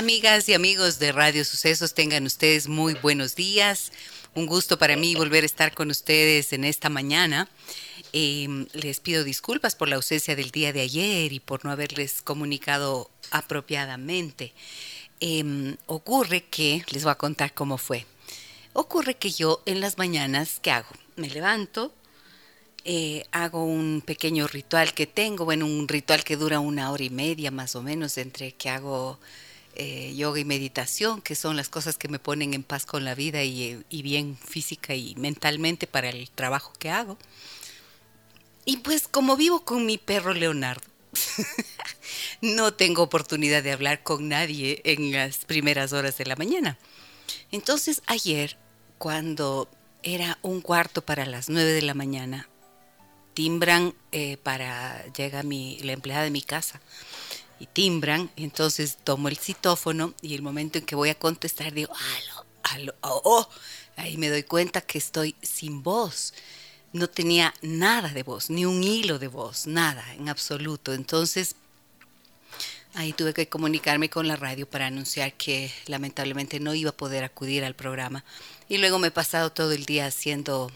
Amigas y amigos de Radio Sucesos, tengan ustedes muy buenos días. Un gusto para mí volver a estar con ustedes en esta mañana. Em, les pido disculpas por la ausencia del día de ayer y por no haberles comunicado apropiadamente. Em, ocurre que, les voy a contar cómo fue. Ocurre que yo en las mañanas, ¿qué hago? Me levanto, eh, hago un pequeño ritual que tengo, bueno, un ritual que dura una hora y media más o menos entre que hago eh, yoga y meditación, que son las cosas que me ponen en paz con la vida y, bien física y mentalmente para el trabajo que hago. Y pues como vivo con mi perro Leonardo, no tengo oportunidad de hablar con nadie en las primeras horas de la mañana. Entonces ayer, cuando era un cuarto para las nueve de la mañana, timbran eh, para, llega mi, la empleada de mi casa y timbran, entonces tomo el citófono y el momento en que voy a contestar digo, aló, aló, oh, oh, ahí me doy cuenta que estoy sin voz. No tenía nada de voz, ni un hilo de voz, nada en absoluto. Entonces, ahí tuve que comunicarme con la radio para anunciar que lamentablemente no iba a poder acudir al programa. Y luego me he pasado todo el día haciendo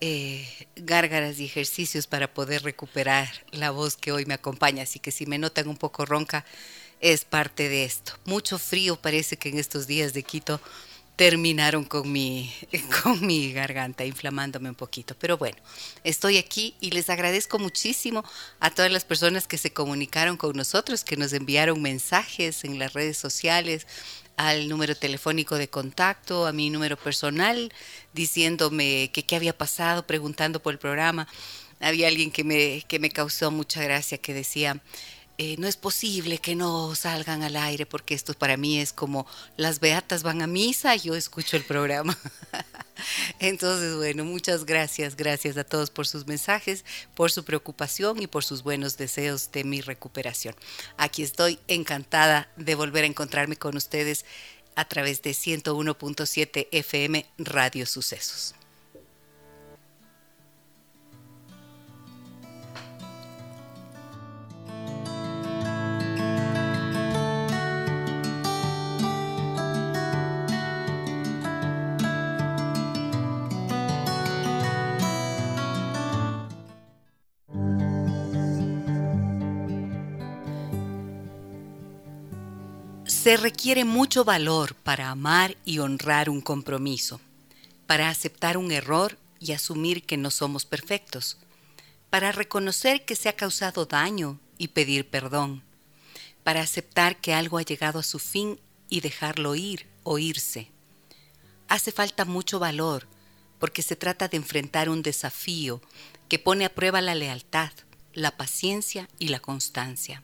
eh, gárgaras y ejercicios para poder recuperar la voz que hoy me acompaña. Así que si me notan un poco ronca, es parte de esto. Mucho frío parece que en estos días de Quito terminaron con mi, con mi garganta, inflamándome un poquito. Pero bueno, estoy aquí y les agradezco muchísimo a todas las personas que se comunicaron con nosotros, que nos enviaron mensajes en las redes sociales, al número telefónico de contacto, a mi número personal, diciéndome que qué había pasado, preguntando por el programa. Había alguien que me, que me causó mucha gracia que decía, eh, no es posible que no salgan al aire porque esto para mí es como las beatas van a misa y yo escucho el programa. Entonces, bueno, muchas gracias, gracias a todos por sus mensajes, por su preocupación y por sus buenos deseos de mi recuperación. Aquí estoy encantada de volver a encontrarme con ustedes a través de 101.7 FM Radio Sucesos. Se requiere mucho valor para amar y honrar un compromiso, para aceptar un error y asumir que no somos perfectos, para reconocer que se ha causado daño y pedir perdón, para aceptar que algo ha llegado a su fin y dejarlo ir o irse. Hace falta mucho valor porque se trata de enfrentar un desafío que pone a prueba la lealtad, la paciencia y la constancia.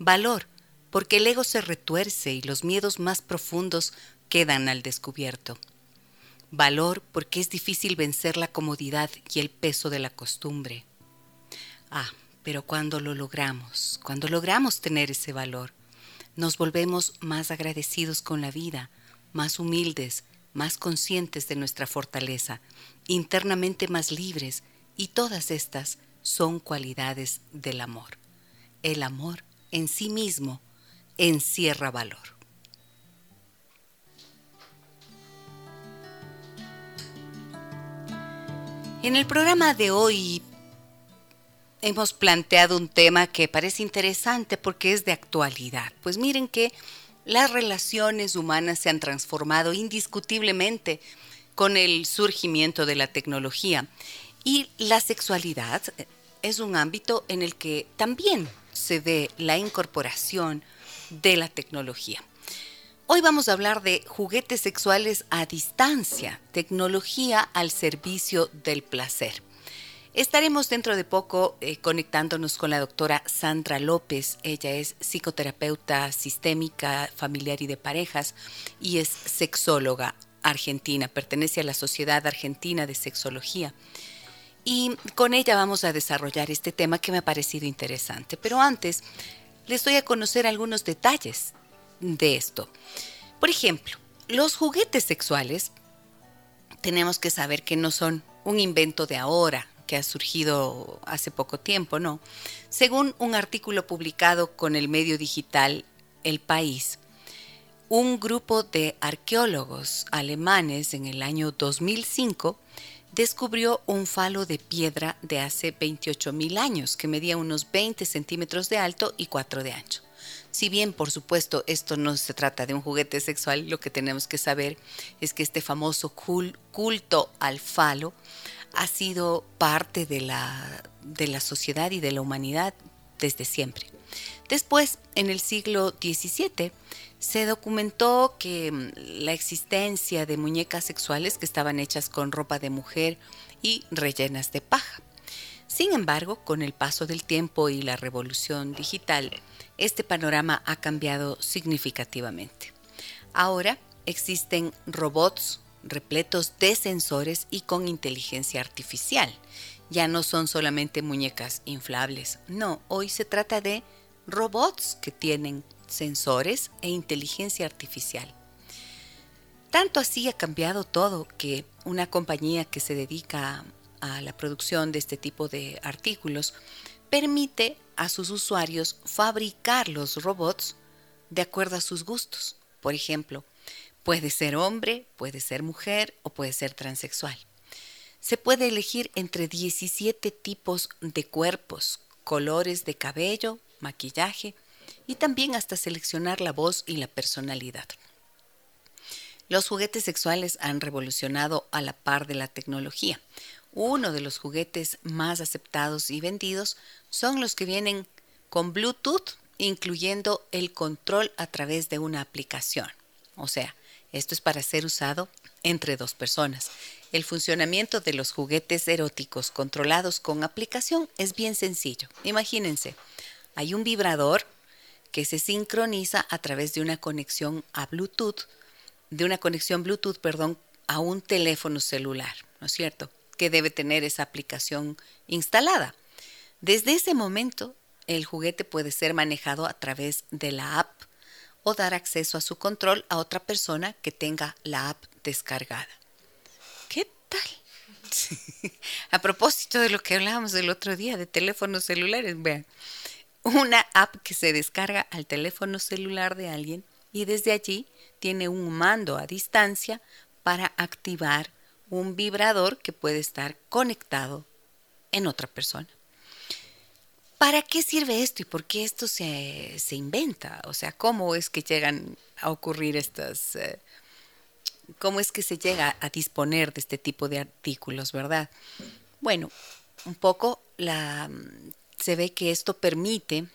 Valor porque el ego se retuerce y los miedos más profundos quedan al descubierto. Valor porque es difícil vencer la comodidad y el peso de la costumbre. Ah, pero cuando lo logramos, cuando logramos tener ese valor, nos volvemos más agradecidos con la vida, más humildes, más conscientes de nuestra fortaleza, internamente más libres, y todas estas son cualidades del amor. El amor en sí mismo encierra valor. En el programa de hoy hemos planteado un tema que parece interesante porque es de actualidad. Pues miren que las relaciones humanas se han transformado indiscutiblemente con el surgimiento de la tecnología y la sexualidad es un ámbito en el que también se ve la incorporación de la tecnología. Hoy vamos a hablar de juguetes sexuales a distancia, tecnología al servicio del placer. Estaremos dentro de poco eh, conectándonos con la doctora Sandra López. Ella es psicoterapeuta sistémica, familiar y de parejas y es sexóloga. argentina, pertenece a la Sociedad Argentina de Sexología. Y con ella vamos a desarrollar este tema que me ha parecido interesante. Pero antes, les doy a conocer algunos detalles de esto. Por ejemplo, los juguetes sexuales tenemos que saber que no son un invento de ahora, que ha surgido hace poco tiempo, no. Según un artículo publicado con el medio digital El País, un grupo de arqueólogos alemanes en el año 2005 descubrió un falo de piedra de hace 28 mil años que medía unos 20 centímetros de alto y 4 de ancho. Si bien, por supuesto, esto no se trata de un juguete sexual, lo que tenemos que saber es que este famoso culto al falo ha sido parte de la, de la sociedad y de la humanidad desde siempre. Después, en el siglo XVII, se documentó que mm, la existencia de muñecas sexuales que estaban hechas con ropa de mujer y rellenas de paja. Sin embargo, con el paso del tiempo y la revolución digital, este panorama ha cambiado significativamente. Ahora existen robots repletos de sensores y con inteligencia artificial. Ya no son solamente muñecas inflables, no, hoy se trata de robots que tienen sensores e inteligencia artificial. Tanto así ha cambiado todo que una compañía que se dedica a la producción de este tipo de artículos permite a sus usuarios fabricar los robots de acuerdo a sus gustos. Por ejemplo, puede ser hombre, puede ser mujer o puede ser transexual. Se puede elegir entre 17 tipos de cuerpos, colores de cabello, maquillaje, y también hasta seleccionar la voz y la personalidad. Los juguetes sexuales han revolucionado a la par de la tecnología. Uno de los juguetes más aceptados y vendidos son los que vienen con Bluetooth, incluyendo el control a través de una aplicación. O sea, esto es para ser usado entre dos personas. El funcionamiento de los juguetes eróticos controlados con aplicación es bien sencillo. Imagínense, hay un vibrador que se sincroniza a través de una conexión a Bluetooth, de una conexión Bluetooth, perdón, a un teléfono celular, ¿no es cierto? Que debe tener esa aplicación instalada. Desde ese momento, el juguete puede ser manejado a través de la app o dar acceso a su control a otra persona que tenga la app descargada. ¿Qué tal? a propósito de lo que hablábamos el otro día de teléfonos celulares, vean, una app que se descarga al teléfono celular de alguien y desde allí tiene un mando a distancia para activar un vibrador que puede estar conectado en otra persona. ¿Para qué sirve esto y por qué esto se, inventa? O sea, ¿cómo es que llegan a ocurrir estas... Eh, ¿Cómo es que se llega a disponer de este tipo de artículos, verdad? Bueno, un poco la se ve que esto permite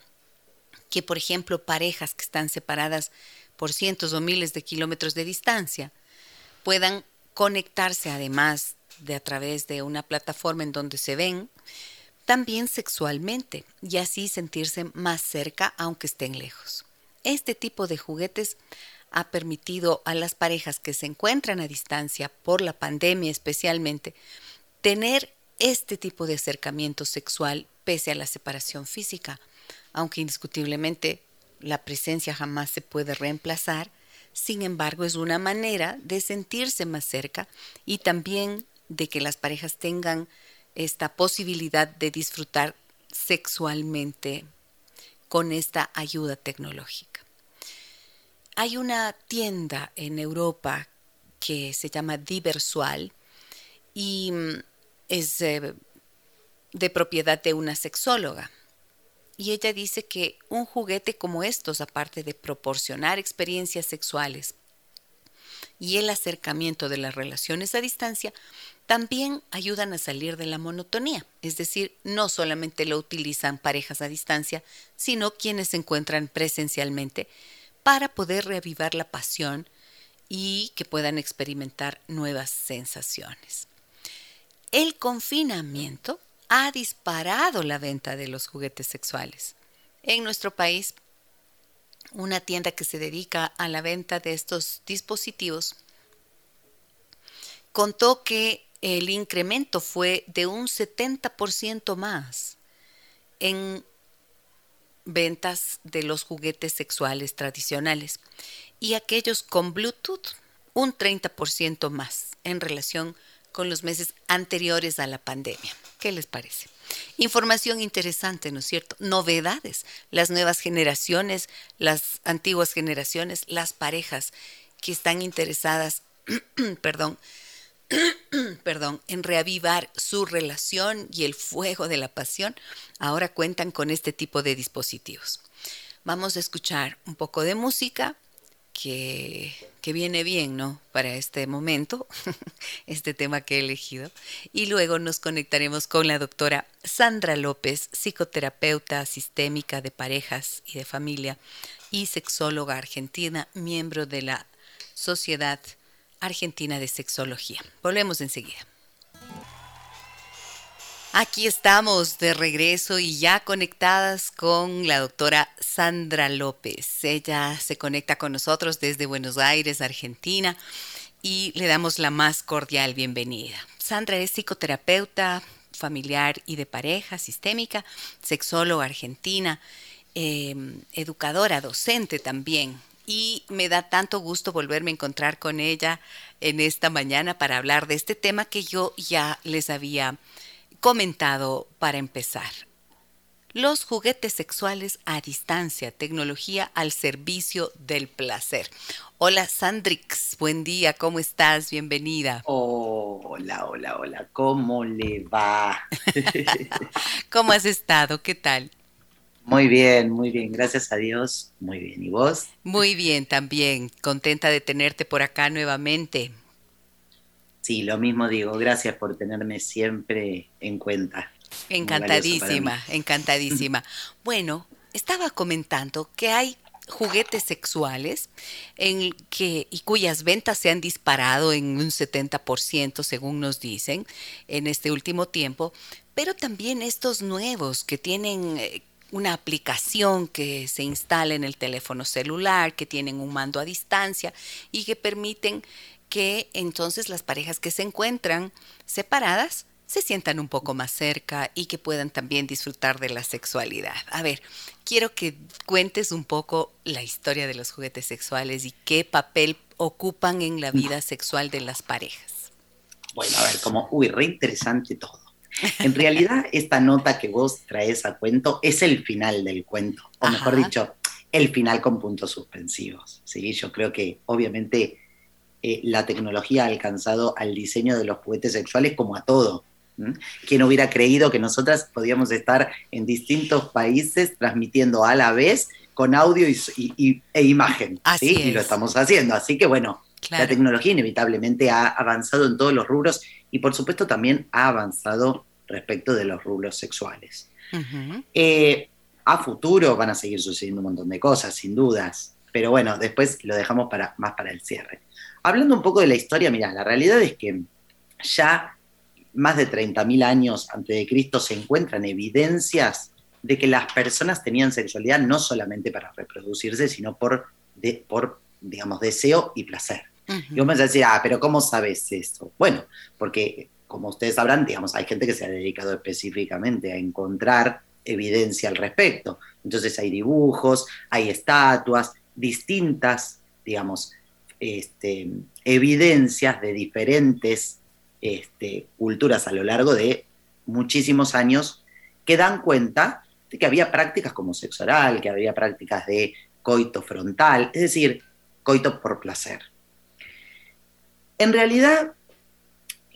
que, por ejemplo, parejas que están separadas por cientos o miles de kilómetros de distancia puedan conectarse además de a través de una plataforma en donde se ven, también sexualmente y así sentirse más cerca aunque estén lejos. Este tipo de juguetes ha permitido a las parejas que se encuentran a distancia por la pandemia especialmente tener este tipo de acercamiento sexual pese a la separación física, aunque indiscutiblemente la presencia jamás se puede reemplazar, sin embargo es una manera de sentirse más cerca y también de que las parejas tengan esta posibilidad de disfrutar sexualmente con esta ayuda tecnológica. Hay una tienda en Europa que se llama Diversual y mm, es de propiedad de una sexóloga. Y ella dice que un juguete como estos, aparte de proporcionar experiencias sexuales y el acercamiento de las relaciones a distancia, también ayudan a salir de la monotonía. Es decir, no solamente lo utilizan parejas a distancia, sino quienes se encuentran presencialmente para poder reavivar la pasión y que puedan experimentar nuevas sensaciones. El confinamiento ha disparado la venta de los juguetes sexuales. En nuestro país, una tienda que se dedica a la venta de estos dispositivos contó que el incremento fue de un 70% más en ventas de los juguetes sexuales tradicionales y aquellos con Bluetooth un 30% más en relación con los meses anteriores a la pandemia. ¿Qué les parece? Información interesante, ¿no es cierto? Novedades, las nuevas generaciones, las antiguas generaciones, las parejas que están interesadas, perdón, perdón, en reavivar su relación y el fuego de la pasión, ahora cuentan con este tipo de dispositivos. Vamos a escuchar un poco de música que, que viene bien, ¿no? Para este momento, este tema que he elegido. Y luego nos conectaremos con la doctora Sandra López, psicoterapeuta sistémica de parejas y de familia y sexóloga argentina, miembro de la Sociedad Argentina de Sexología. Volvemos enseguida. Aquí estamos de regreso y ya conectadas con la doctora Sandra López. Ella se conecta con nosotros desde Buenos Aires, Argentina, y le damos la más cordial bienvenida. Sandra es psicoterapeuta familiar y de pareja sistémica, sexóloga argentina, em, educadora, docente también, y me da tanto gusto volverme a encontrar con ella en esta mañana para hablar de este tema que yo ya les había comentado para empezar. Los juguetes sexuales a distancia, tecnología al servicio del placer. Hola Sandrix, buen día, ¿cómo estás? Bienvenida. hola, hola, hola, ¿cómo le va? ¿Cómo has estado? ¿Qué tal? Muy bien, muy bien, gracias a Dios, muy bien. ¿Y vos? Muy bien, también, contenta de tenerte por acá nuevamente. Sí, lo mismo digo, gracias por tenerme siempre en cuenta. Encantadísima, encantadísima. bueno, estaba comentando que hay juguetes sexuales en que, y cuyas ventas se han disparado en un 70%, según nos dicen, en este último tiempo, pero también estos nuevos que tienen eh, una aplicación que se instala en el teléfono celular, que tienen un mando a distancia y que permiten que entonces las parejas que se encuentran separadas se sientan un poco más cerca y que puedan también disfrutar de la sexualidad. A ver, quiero que cuentes un poco la historia de los juguetes sexuales y qué papel ocupan en la vida sexual de las parejas. Bueno, a ver, como, uy, re interesante todo. En realidad, esta nota que vos traes a cuento es el final del cuento, o mejor dicho, el final con puntos suspensivos. ¿sí? Yo creo que obviamente eh, la tecnología ha alcanzado al diseño de los juguetes sexuales como a todo. ¿Quién hubiera creído que nosotras podíamos estar en distintos países transmitiendo a la vez con audio y, e imagen? ¿sí? Y lo estamos haciendo. Así que bueno, la tecnología inevitablemente ha avanzado en todos los rubros y por supuesto también ha avanzado respecto de los rubros sexuales. Eh, a futuro van a seguir sucediendo un montón de cosas, sin dudas, pero bueno, después lo dejamos para, más para el cierre. Hablando un poco de la historia, mira, la realidad es que ya más de 30.000 años antes de Cristo se encuentran evidencias de que las personas tenían sexualidad no solamente para reproducirse, sino por, por digamos, deseo y placer. Y vos me vas a decir, ah, pero ¿cómo sabes eso? Bueno, porque como ustedes sabrán, digamos, hay gente que se ha dedicado específicamente a encontrar evidencia al respecto. Entonces hay dibujos, hay estatuas, distintas, digamos, este, evidencias de diferentes este, culturas a lo largo de muchísimos años que dan cuenta de que había prácticas como sexo oral, que había prácticas de coito frontal, es decir, coito por placer. En realidad,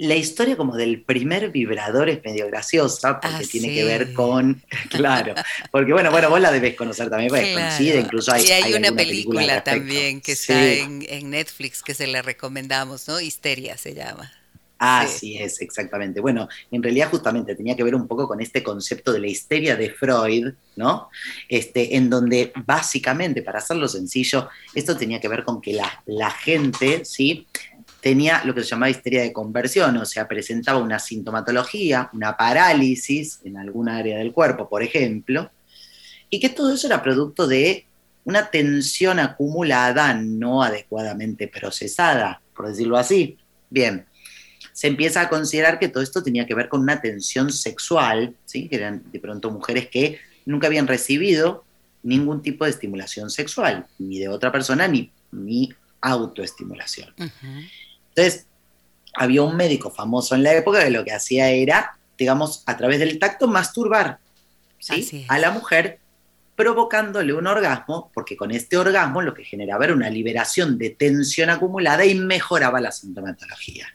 la historia como del primer vibrador es medio graciosa porque ah, tiene que ver con, claro, porque bueno, bueno, vos la debes conocer también, porque coincide, incluso hay, y hay, una película, también que está en, Netflix que se la recomendamos, ¿no? Histeria se llama. Así es, exactamente. Bueno, en realidad justamente tenía que ver un poco con este concepto de la histeria de Freud, ¿no? Este, en donde básicamente, para hacerlo sencillo, esto tenía que ver con que la, la gente, ¿sí? Tenía lo que se llamaba histeria de conversión, o sea, presentaba una sintomatología, una parálisis en alguna área del cuerpo, por ejemplo, y que todo eso era producto de una tensión acumulada no adecuadamente procesada, por decirlo así. Bien, se empieza a considerar que todo esto tenía que ver con una tensión sexual, ¿sí? que eran de pronto mujeres que nunca habían recibido ningún tipo de estimulación sexual, ni de otra persona, ni, ni autoestimulación. Entonces, había un médico famoso en la época que lo que hacía era, digamos, a través del tacto, masturbar ¿sí? a la mujer, provocándole un orgasmo, porque con este orgasmo lo que generaba era una liberación de tensión acumulada y mejoraba la sintomatología.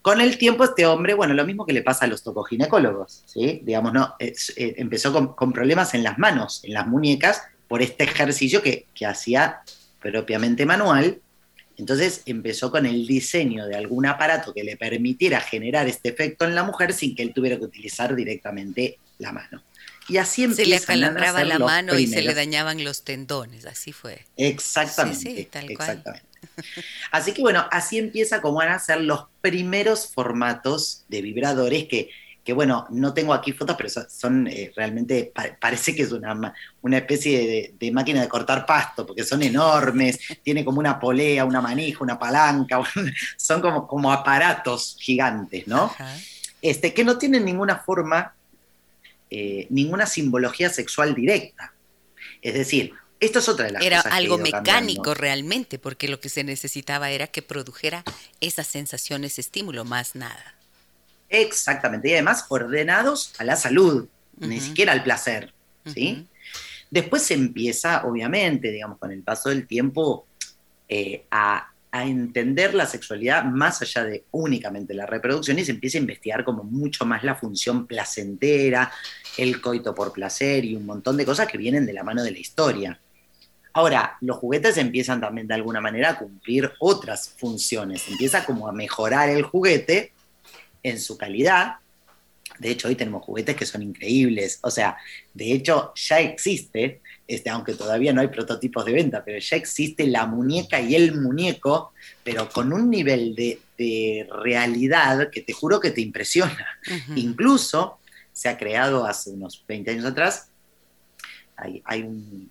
Con el tiempo, este hombre, bueno, lo mismo que le pasa a los tocoginecólogos, ¿sí? Digamos, ¿no? Eh, empezó con, problemas en las manos, en las muñecas, por este ejercicio que, que hacía propiamente manual. Entonces empezó con el diseño de algún aparato que le permitiera generar este efecto en la mujer sin que él tuviera que utilizar directamente la mano. Y así Se le acalambraba la mano y se le dañaban los tendones, así fue. Exactamente. exactamente. Así que bueno, así empieza como van a ser los primeros formatos de vibradores que, que bueno, no tengo aquí fotos, pero son, eh, realmente, parece que es una, una especie de, máquina de cortar pasto, porque son enormes, tiene como una polea, una manija, una palanca, son como, como aparatos gigantes, ¿no? Este, que no tienen ninguna forma, eh, ninguna simbología sexual directa. Es decir, esto es otra de las era cosas. Era algo mecánico realmente, porque lo que se necesitaba era que produjera esas sensaciones, estímulo, más nada. Exactamente, y además ordenados a la salud, ni siquiera al placer. ¿sí? Después se empieza, obviamente, digamos, con el paso del tiempo, eh, a, a, entender la sexualidad más allá de únicamente la reproducción y se empieza a investigar como mucho más la función placentera, el coito por placer y un montón de cosas que vienen de la mano de la historia. Ahora, los juguetes empiezan también de alguna manera a cumplir otras funciones. Empieza como a mejorar el juguete en su calidad. De hecho, hoy tenemos juguetes que son increíbles. O sea, de hecho, ya existe, este, aunque todavía no hay prototipos de venta, pero ya existe la muñeca y el muñeco, pero con un nivel de, realidad que te juro que te impresiona. Incluso se ha creado hace unos 20 años atrás hay, un,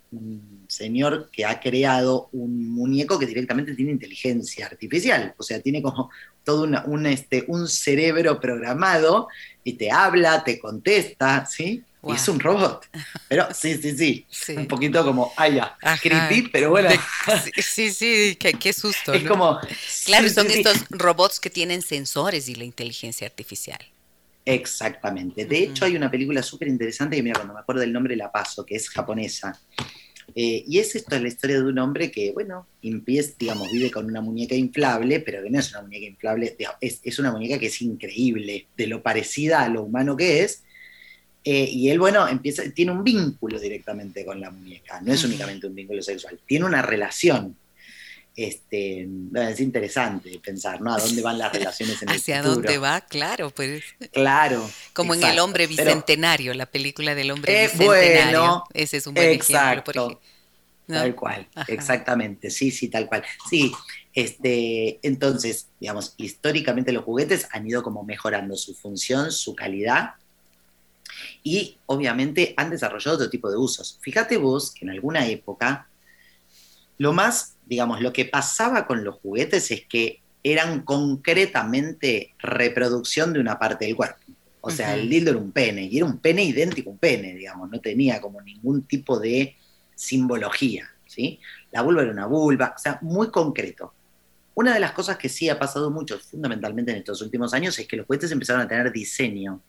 señor que ha creado un muñeco que directamente tiene inteligencia artificial, o sea, tiene como todo un, este, un cerebro programado y te habla, te contesta, ¿sí? Y es un robot. Pero sí, sí, sí, Un poquito como, ay, ya, creepy, pero bueno. sí, sí, qué, susto. Es como. Claro, son estos robots que tienen sensores y la inteligencia artificial. Exactamente. De hecho, hay una película súper interesante que, mira, cuando me acuerdo del nombre la paso, que es japonesa. Eh, y es esto, la historia de un hombre que, bueno, empieza, digamos, vive con una muñeca inflable, pero que no es una muñeca inflable, es, una muñeca que es increíble, de lo parecida a lo humano que es. Eh, y él, bueno, empieza, tiene un vínculo directamente con la muñeca, no es únicamente un vínculo sexual, tiene una relación este, es interesante pensar, ¿no? ¿A dónde van las relaciones en el ¿Hacia dónde va? Claro, pues. Claro. Como en El Hombre Bicentenario, la película del Hombre Bicentenario. Ese es un buen ejemplo, por ejemplo. Tal cual, exactamente, sí, sí, tal cual. Sí, este, entonces, digamos, históricamente los juguetes han ido como mejorando su función, su calidad, y obviamente han desarrollado otro tipo de usos. Fíjate vos que en alguna época lo más digamos, lo que pasaba con los juguetes es que eran concretamente reproducción de una parte del cuerpo. O sea, el dildo era un pene, y era un pene idéntico a un pene, digamos, no tenía como ningún tipo de simbología, ¿sí? La vulva era una vulva, o sea, muy concreto. Una de las cosas que sí ha pasado mucho, fundamentalmente en estos últimos años, es que los juguetes empezaron a tener diseño.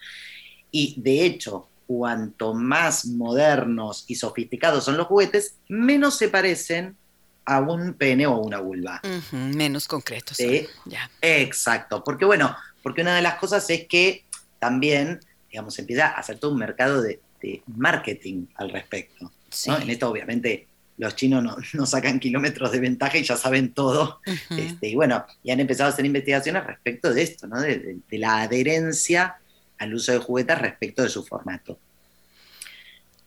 Y de hecho, cuanto más modernos y sofisticados son los juguetes, menos se parecen a un pene o una vulva. menos concreto. Sí, ya. Exacto, porque bueno, porque una de las cosas es que también, digamos, empieza a hacer todo un mercado de, marketing al respecto. En esto obviamente los chinos no, sacan kilómetros de ventaja y ya saben todo. este, y bueno, y han empezado a hacer investigaciones respecto de esto, ¿no? de, la adherencia al uso de juguetes respecto de su formato.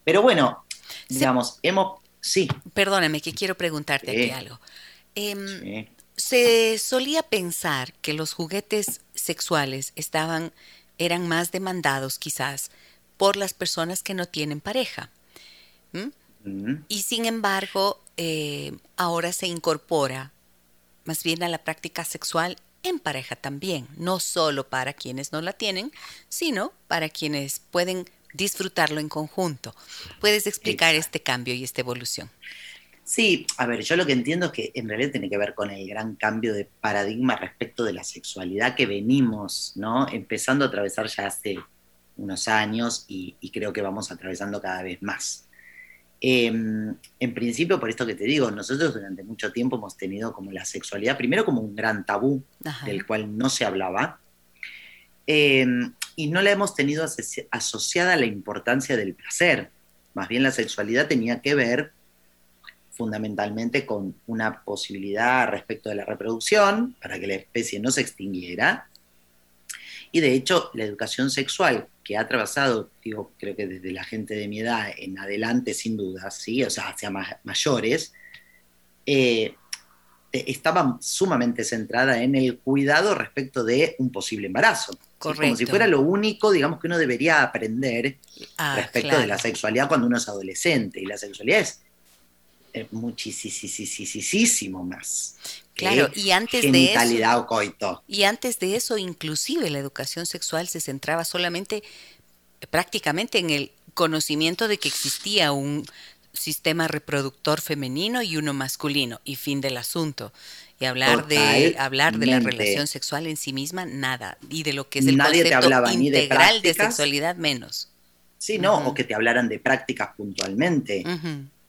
Pero bueno, digamos, hemos Sí. Perdóname, que quiero preguntarte aquí algo. Em, se solía pensar que los juguetes sexuales estaban, eran más demandados quizás por las personas que no tienen pareja. Y sin embargo, eh, ahora se incorpora más bien a la práctica sexual en pareja también, no solo para quienes no la tienen, sino para quienes pueden disfrutarlo en conjunto. ¿Puedes explicar este cambio y esta evolución? Sí, a ver, yo lo que entiendo es que en realidad tiene que ver con el gran cambio de paradigma respecto de la sexualidad que venimos, ¿no? Empezando a atravesar ya hace unos años y, creo que vamos atravesando cada vez más. Em, en principio, por esto que te digo, nosotros durante mucho tiempo hemos tenido como la sexualidad, primero como un gran tabú del cual no se hablaba, em, y no la hemos tenido asociada a la importancia del placer. Más bien la sexualidad tenía que ver fundamentalmente con una posibilidad respecto de la reproducción, para que la especie no se extinguiera. Y de hecho, la educación sexual que ha atravesado, digo, creo que desde la gente de mi edad en adelante, sin duda, ¿sí? o sea, hacia mayores, eh, estaba sumamente centrada en el cuidado respecto de un posible embarazo. Como si fuera lo único, digamos, que uno debería aprender ah, respecto de la sexualidad cuando uno es adolescente. Y la sexualidad es muchísimo más. Claro, y antes de eso, o coito. Y antes de eso, inclusive la educación sexual se centraba solamente prácticamente en el conocimiento de que existía un sistema reproductor femenino y uno masculino y fin del asunto. Y hablar de hablar de la relación sexual en sí misma nada y de lo que es el concepto integral de, sexualidad menos. Sí, no, o que te hablaran de prácticas puntualmente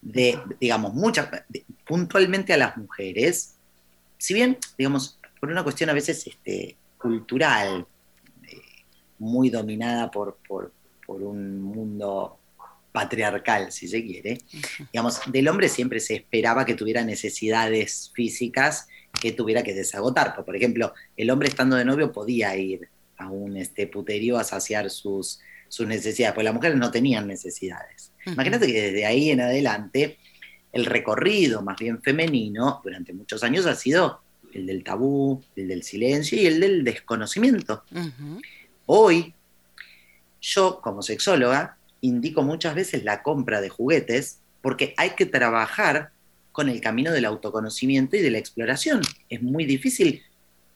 de, digamos, muchas, puntualmente a las mujeres, si bien, digamos, por una cuestión a veces este, cultural, eh, muy dominada por, por, un mundo patriarcal, si se quiere, digamos, del hombre siempre se esperaba que tuviera necesidades físicas que tuviera que desagotar. Por ejemplo, el hombre estando de novio podía ir a un este, puterío a saciar sus, sus necesidades, pues las mujeres no tenían necesidades. Imagínate que desde ahí en adelante el recorrido más bien femenino durante muchos años ha sido el del tabú, el del silencio y el del desconocimiento. Hoy, yo como sexóloga indico muchas veces la compra de juguetes porque hay que trabajar con el camino del autoconocimiento y de la exploración. Es muy difícil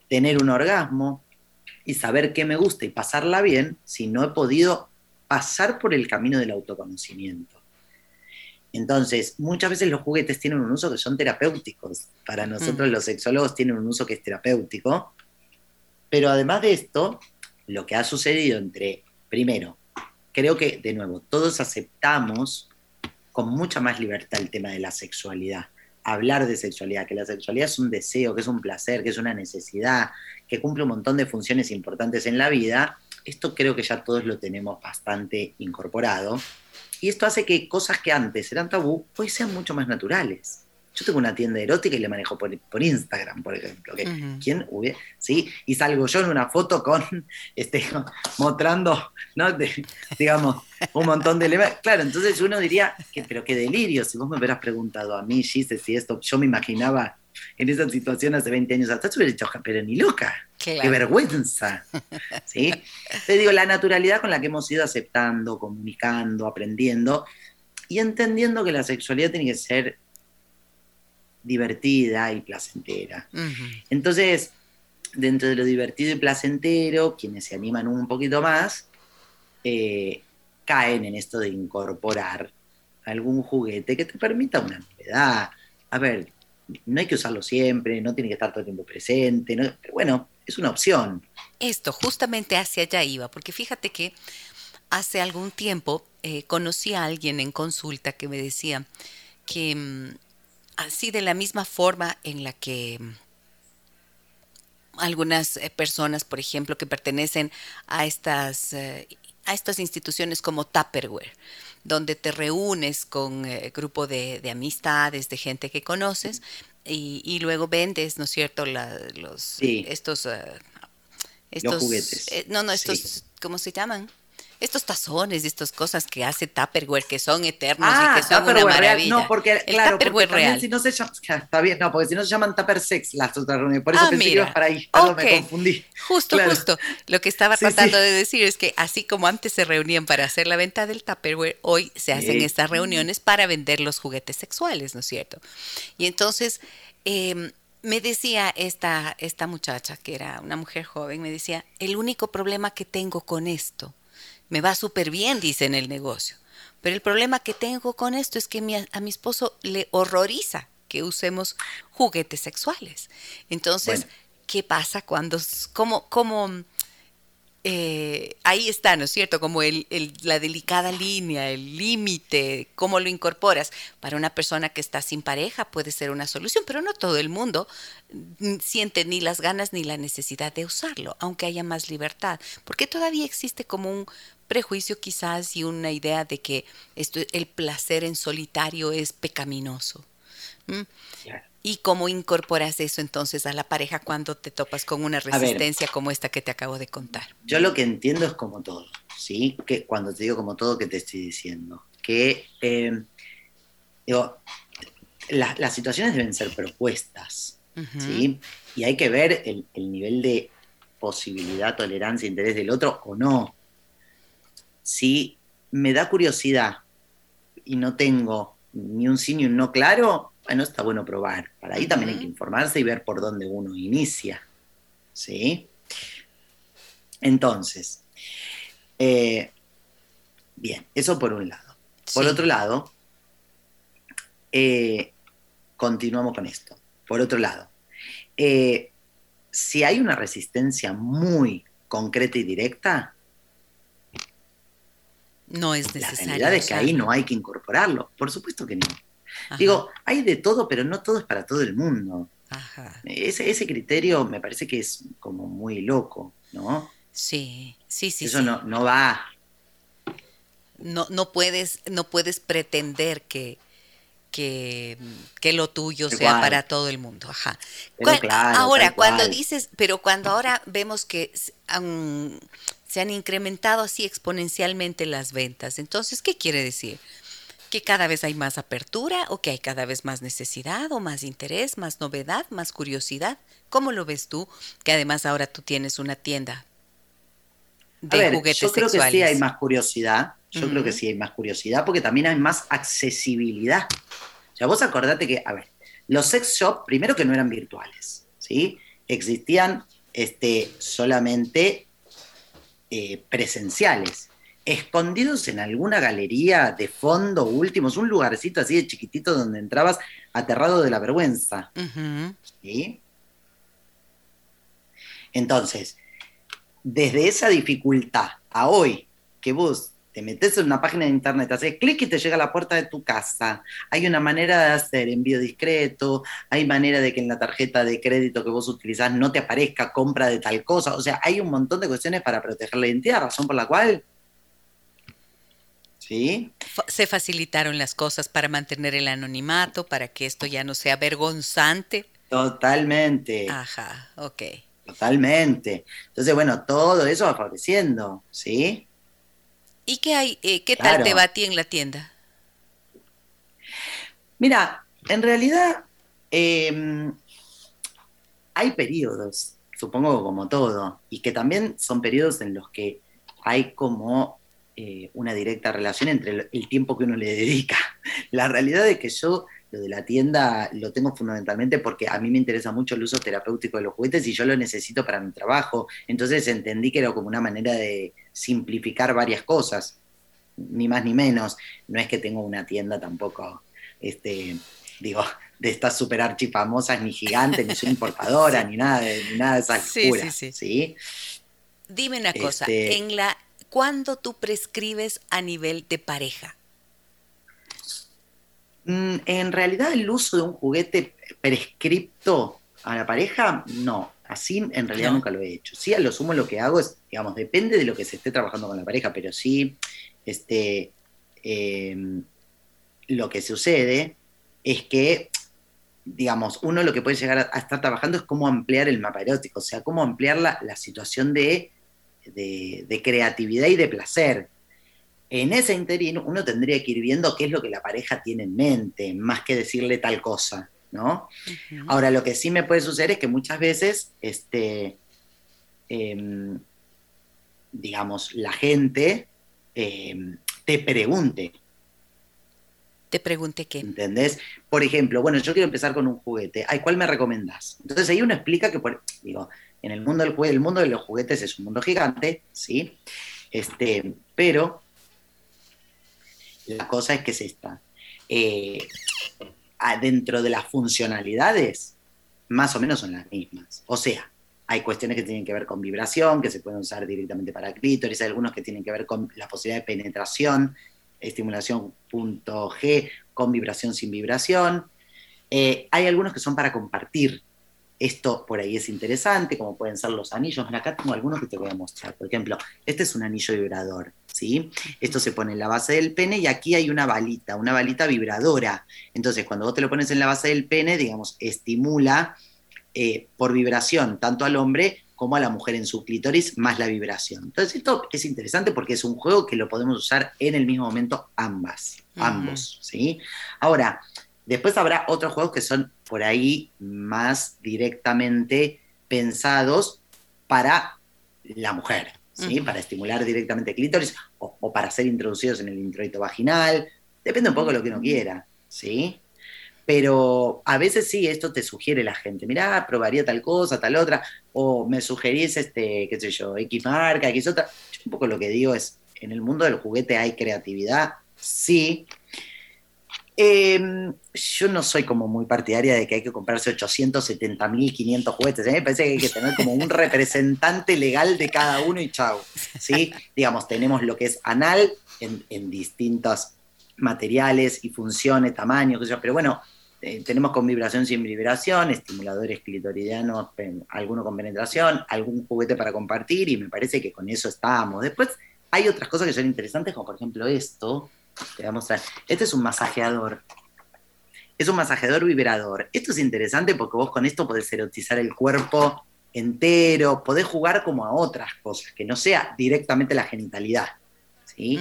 tener un orgasmo y saber qué me gusta y pasarla bien si no he podido pasar por el camino del autoconocimiento. Entonces, muchas veces los juguetes tienen un uso que son terapéuticos. Para nosotros mm. los sexólogos tienen un uso que es terapéutico. Pero además de esto, lo que ha sucedido entre, primero, creo que, de nuevo, todos aceptamos con mucha más libertad el tema de la sexualidad. Hablar de sexualidad, que la sexualidad es un deseo, que es un placer, que es una necesidad, que cumple un montón de funciones importantes en la vida esto creo que ya todos lo tenemos bastante incorporado. Y esto hace que cosas que antes eran tabú, hoy sean mucho más naturales. Yo tengo una tienda erótica y le manejo por, Instagram, por ejemplo. ¿Quién hubiera? ¿Sí? Y salgo yo en una foto con, este, mostrando, ¿no? digamos, un montón de elementos. Claro, entonces uno diría, que, pero qué delirio. Si vos me hubieras preguntado a mí, Gise, si esto, yo me imaginaba en esa situación hace 20 años atrás, hubiera dicho, pero ni loca, qué vergüenza. ¿Sí? Te digo, la naturalidad con la que hemos ido aceptando, comunicando, aprendiendo y entendiendo que la sexualidad tiene que ser divertida y placentera. Entonces, dentro de lo divertido y placentero, quienes se animan un poquito más, eh, caen en esto de incorporar algún juguete que te permita una novedad. A ver, no hay que usarlo siempre, no tiene que estar todo el tiempo presente, pero bueno, es una opción. Esto, justamente hacia allá iba, porque fíjate que hace algún tiempo eh, conocí a alguien en consulta que me decía que mm, así de la misma forma en la que mm, algunas eh, personas, por ejemplo, que pertenecen a estas, eh, a estas instituciones como Tupperware, donde te reúnes con eh, grupo de, amistades, de gente que conoces, y, luego vendes, ¿no es cierto?, los, estos, uh, estos... juguetes. Eh, no, no, estos, ¿cómo se llaman? Estos tazones, estas cosas que hace Tupperware que son eternos y ah, que son una maravilla. No, porque claro, Tupperware real. Si no se llama, está bien, no, porque si no se llaman Tupper Sex las otras reuniones. Por eso ah, pensé que ibas para ahí. Perdón, me confundí. Justo, justo. Lo que estaba tratando de decir es que así como antes se reunían para hacer la venta del Tupperware, hoy se hacen estas reuniones para vender los juguetes sexuales, ¿no es cierto? Y entonces, eh, me decía esta, esta muchacha, que era una mujer joven, me decía, el único problema que tengo con esto, me va súper bien, dice en el negocio, pero el problema que tengo con esto es que a mi esposo le horroriza que usemos juguetes sexuales. Entonces, ¿qué pasa cuando, cómo, cómo, eh, ahí está, ¿no es cierto? Como el, la delicada línea, el límite, cómo lo incorporas. Para una persona que está sin pareja puede ser una solución, pero no todo el mundo mm, siente ni las ganas ni la necesidad de usarlo, aunque haya más libertad, porque todavía existe como un prejuicio quizás y una idea de que esto, el placer en solitario es pecaminoso. ¿Y cómo incorporas eso entonces a la pareja cuando te topas con una resistencia como esta que te acabo de contar? Yo lo que entiendo es como todo, ¿sí? Que cuando te digo como todo, que te estoy diciendo? Que, digo, las situaciones deben ser propuestas, ¿sí? Y hay que ver el, el nivel de posibilidad, tolerancia, interés del otro o no. Si me da curiosidad y no tengo ni un sí ni un no claro, bueno, está bueno probar. Para ahí también hay que informarse y ver por dónde uno inicia. ¿Sí? Entonces, eh, bien, eso por un lado. Por otro lado, eh, continuamos con esto. Por otro lado, eh, si hay una resistencia muy concreta y directa, no es necesario. La realidad es que ahí no hay que incorporarlo. Por supuesto que no. Digo, hay de todo, pero no todo es para todo el mundo. Ese, ese criterio me parece que es como muy loco, ¿no? Sí, sí, sí. Eso No, no va. No, no, puedes, no puedes pretender que, que, lo tuyo sea para todo el mundo. Ajá. ahora, cuando dices, pero cuando ahora vemos que se han incrementado así exponencialmente las ventas, entonces, ¿qué quiere decir? Que cada vez hay más apertura o que hay cada vez más necesidad o más interés, más novedad, más curiosidad. ¿Cómo lo ves tú? Que además ahora tú tienes una tienda de juguetes yo creo que sí hay más curiosidad. Yo creo que sí hay más curiosidad porque también hay más accesibilidad. O sea, vos acordate que, a ver, los sex shops, primero que no eran virtuales, ¿sí? Existían este, solamente eh, presenciales escondidos en alguna galería de fondo últimos, un lugarcito así de chiquitito donde entrabas aterrado de la vergüenza. ¿Sí? Entonces, desde esa dificultad a hoy, que vos te metes en una página de internet, haces clic y te llega a la puerta de tu casa. Hay una manera de hacer envío discreto, hay manera de que en la tarjeta de crédito que vos utilizás no te aparezca compra de tal cosa. O sea, hay un montón de cuestiones para proteger la identidad, razón por la cual se facilitaron las cosas para mantener el anonimato, para que esto ya no sea vergonzante. Totalmente. Ajá, ok. Totalmente. Entonces, bueno, todo eso va favoreciendo, ¿sí? ¿Y qué hay? Eh, ¿Qué tal te va a ti en la tienda? Mira, en realidad em, hay periodos, supongo como todo, y que también son periodos en los que hay como eh, una directa relación entre el, tiempo que uno le dedica. La realidad es que yo lo de la tienda lo tengo fundamentalmente porque a mí me interesa mucho el uso terapéutico de los juguetes y yo lo necesito para mi trabajo. Entonces entendí que era como una manera de simplificar varias cosas, ni más ni menos. No es que tengo una tienda tampoco, este, digo, de estas super archifamosas, ni gigantes, ni soy importadora, ni nada de, ni nada de esa sí, Dime una cosa, este en la ¿cuándo tú prescribes a nivel de pareja? Mm, en realidad el uso de un juguete prescripto a la pareja, no. Así en realidad nunca lo he hecho. Sí, a lo sumo lo que hago es, digamos, depende de lo que se esté trabajando con la pareja, pero sí, este, em, lo que sucede es que, digamos, uno lo que puede llegar a, estar trabajando es cómo ampliar el mapa erótico, o sea, cómo ampliar la situación de de, creatividad y de placer. En ese interín uno tendría que ir viendo qué es lo que la pareja tiene en mente, más que decirle tal cosa, ¿no? Ahora, lo que sí me puede suceder es que muchas veces, este, em, digamos, la gente em, te pregunte, Te pregunté qué. ¿Entendés? Por ejemplo, bueno, yo quiero empezar con un juguete. Ay, ¿cuál me recomendás? Entonces ahí uno explica que, por, digo, en el mundo del el mundo de los juguetes es un mundo gigante, ¿sí? Este, pero la cosa es que es esta. Eh, dentro de las funcionalidades, más o menos son las mismas. O sea, hay cuestiones que tienen que ver con vibración, que se pueden usar directamente para clítoris, hay algunos que tienen que ver con la posibilidad de penetración, estimulación punto G con vibración sin vibración. Eh, hay algunos que son para compartir. Esto por ahí es interesante, como pueden ser los anillos. Acá tengo algunos que te voy a mostrar. Por ejemplo, este es un anillo vibrador, ¿sí? Esto se pone en la base del pene y aquí hay una balita, una balita vibradora. Entonces, cuando vos te lo pones en la base del pene, digamos, estimula eh, por vibración tanto al hombre como a la mujer en su clítoris, más la vibración. Entonces, esto es interesante porque es un juego que lo podemos usar en el mismo momento ambas, ambos, ¿sí? Ahora, después habrá otros juegos que son por ahí más directamente pensados para la mujer, ¿sí? Para estimular directamente el clítoris o, o, para ser introducidos en el introito vaginal, depende un poco de lo que uno quiera, ¿sí? pero a veces sí, esto te sugiere la gente, mirá, probaría tal cosa, tal otra, o me sugerís, este, qué sé yo, X marca, X otra. Yo un poco lo que digo es, en el mundo del juguete hay creatividad, sí. Em, yo no soy como muy partidaria de que hay que comprarse 870.500 juguetes. A mí me parece que hay que tener como un representante legal de cada uno y chau. ¿sí? Digamos, tenemos lo que es anal en, distintos materiales y funciones, tamaños, pero bueno, eh, tenemos con vibración sin vibración, estimuladores clitoridianos, alguno con penetración, algún juguete para compartir y me parece que con eso estamos. Después hay otras cosas que son interesantes, como por ejemplo esto, te voy a mostrar. Este es un masajeador. Es un masajeador vibrador. Esto es interesante porque vos con esto podés erotizar el cuerpo entero, podés jugar como a otras cosas, que no sea directamente la genitalidad. ¿sí?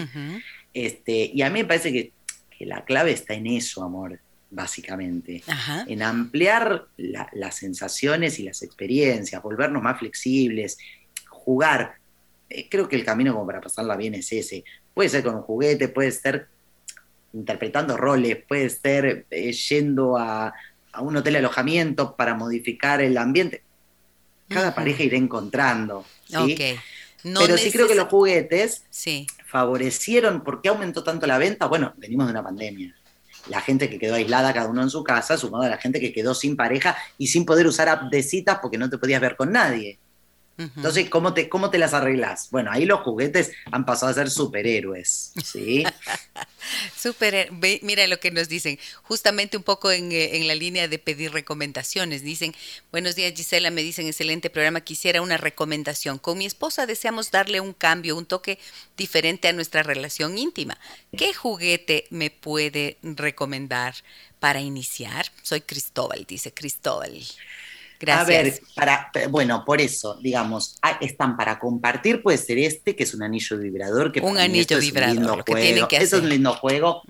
este, y a mí me parece que, que la clave está en eso, amor básicamente, en ampliar las sensaciones y las experiencias, volvernos más flexibles, jugar. Eh, creo que el camino como para pasarla bien es ese. Puede ser con un juguete, puede ser interpretando roles, puede ser eh, yendo a, un hotel de alojamiento para modificar el ambiente. Cada pareja irá encontrando. Pero sí creo que los juguetes favorecieron, ¿por qué aumentó tanto la venta? Bueno, venimos de una pandemia la gente que quedó aislada cada uno en su casa, sumado a la gente que quedó sin pareja y sin poder usar app de citas porque no te podías ver con nadie. Entonces, ¿cómo te, ¿cómo te las arreglas? Bueno, ahí los juguetes han pasado a ser superhéroes, ¿sí? Super, mira lo que nos dicen, justamente un poco en, eh, en, la línea de pedir recomendaciones. Dicen, buenos días Gisela, me dicen, excelente programa, quisiera una recomendación. Con mi esposa deseamos darle un cambio, un toque diferente a nuestra relación íntima. ¿Qué juguete me puede recomendar para iniciar? Soy Cristóbal, dice Cristóbal. A ver, para, bueno, por eso, digamos, están para compartir, puede ser este, que es un anillo vibrador. Que un anillo vibrador, que tienen que Eso es un lindo juego.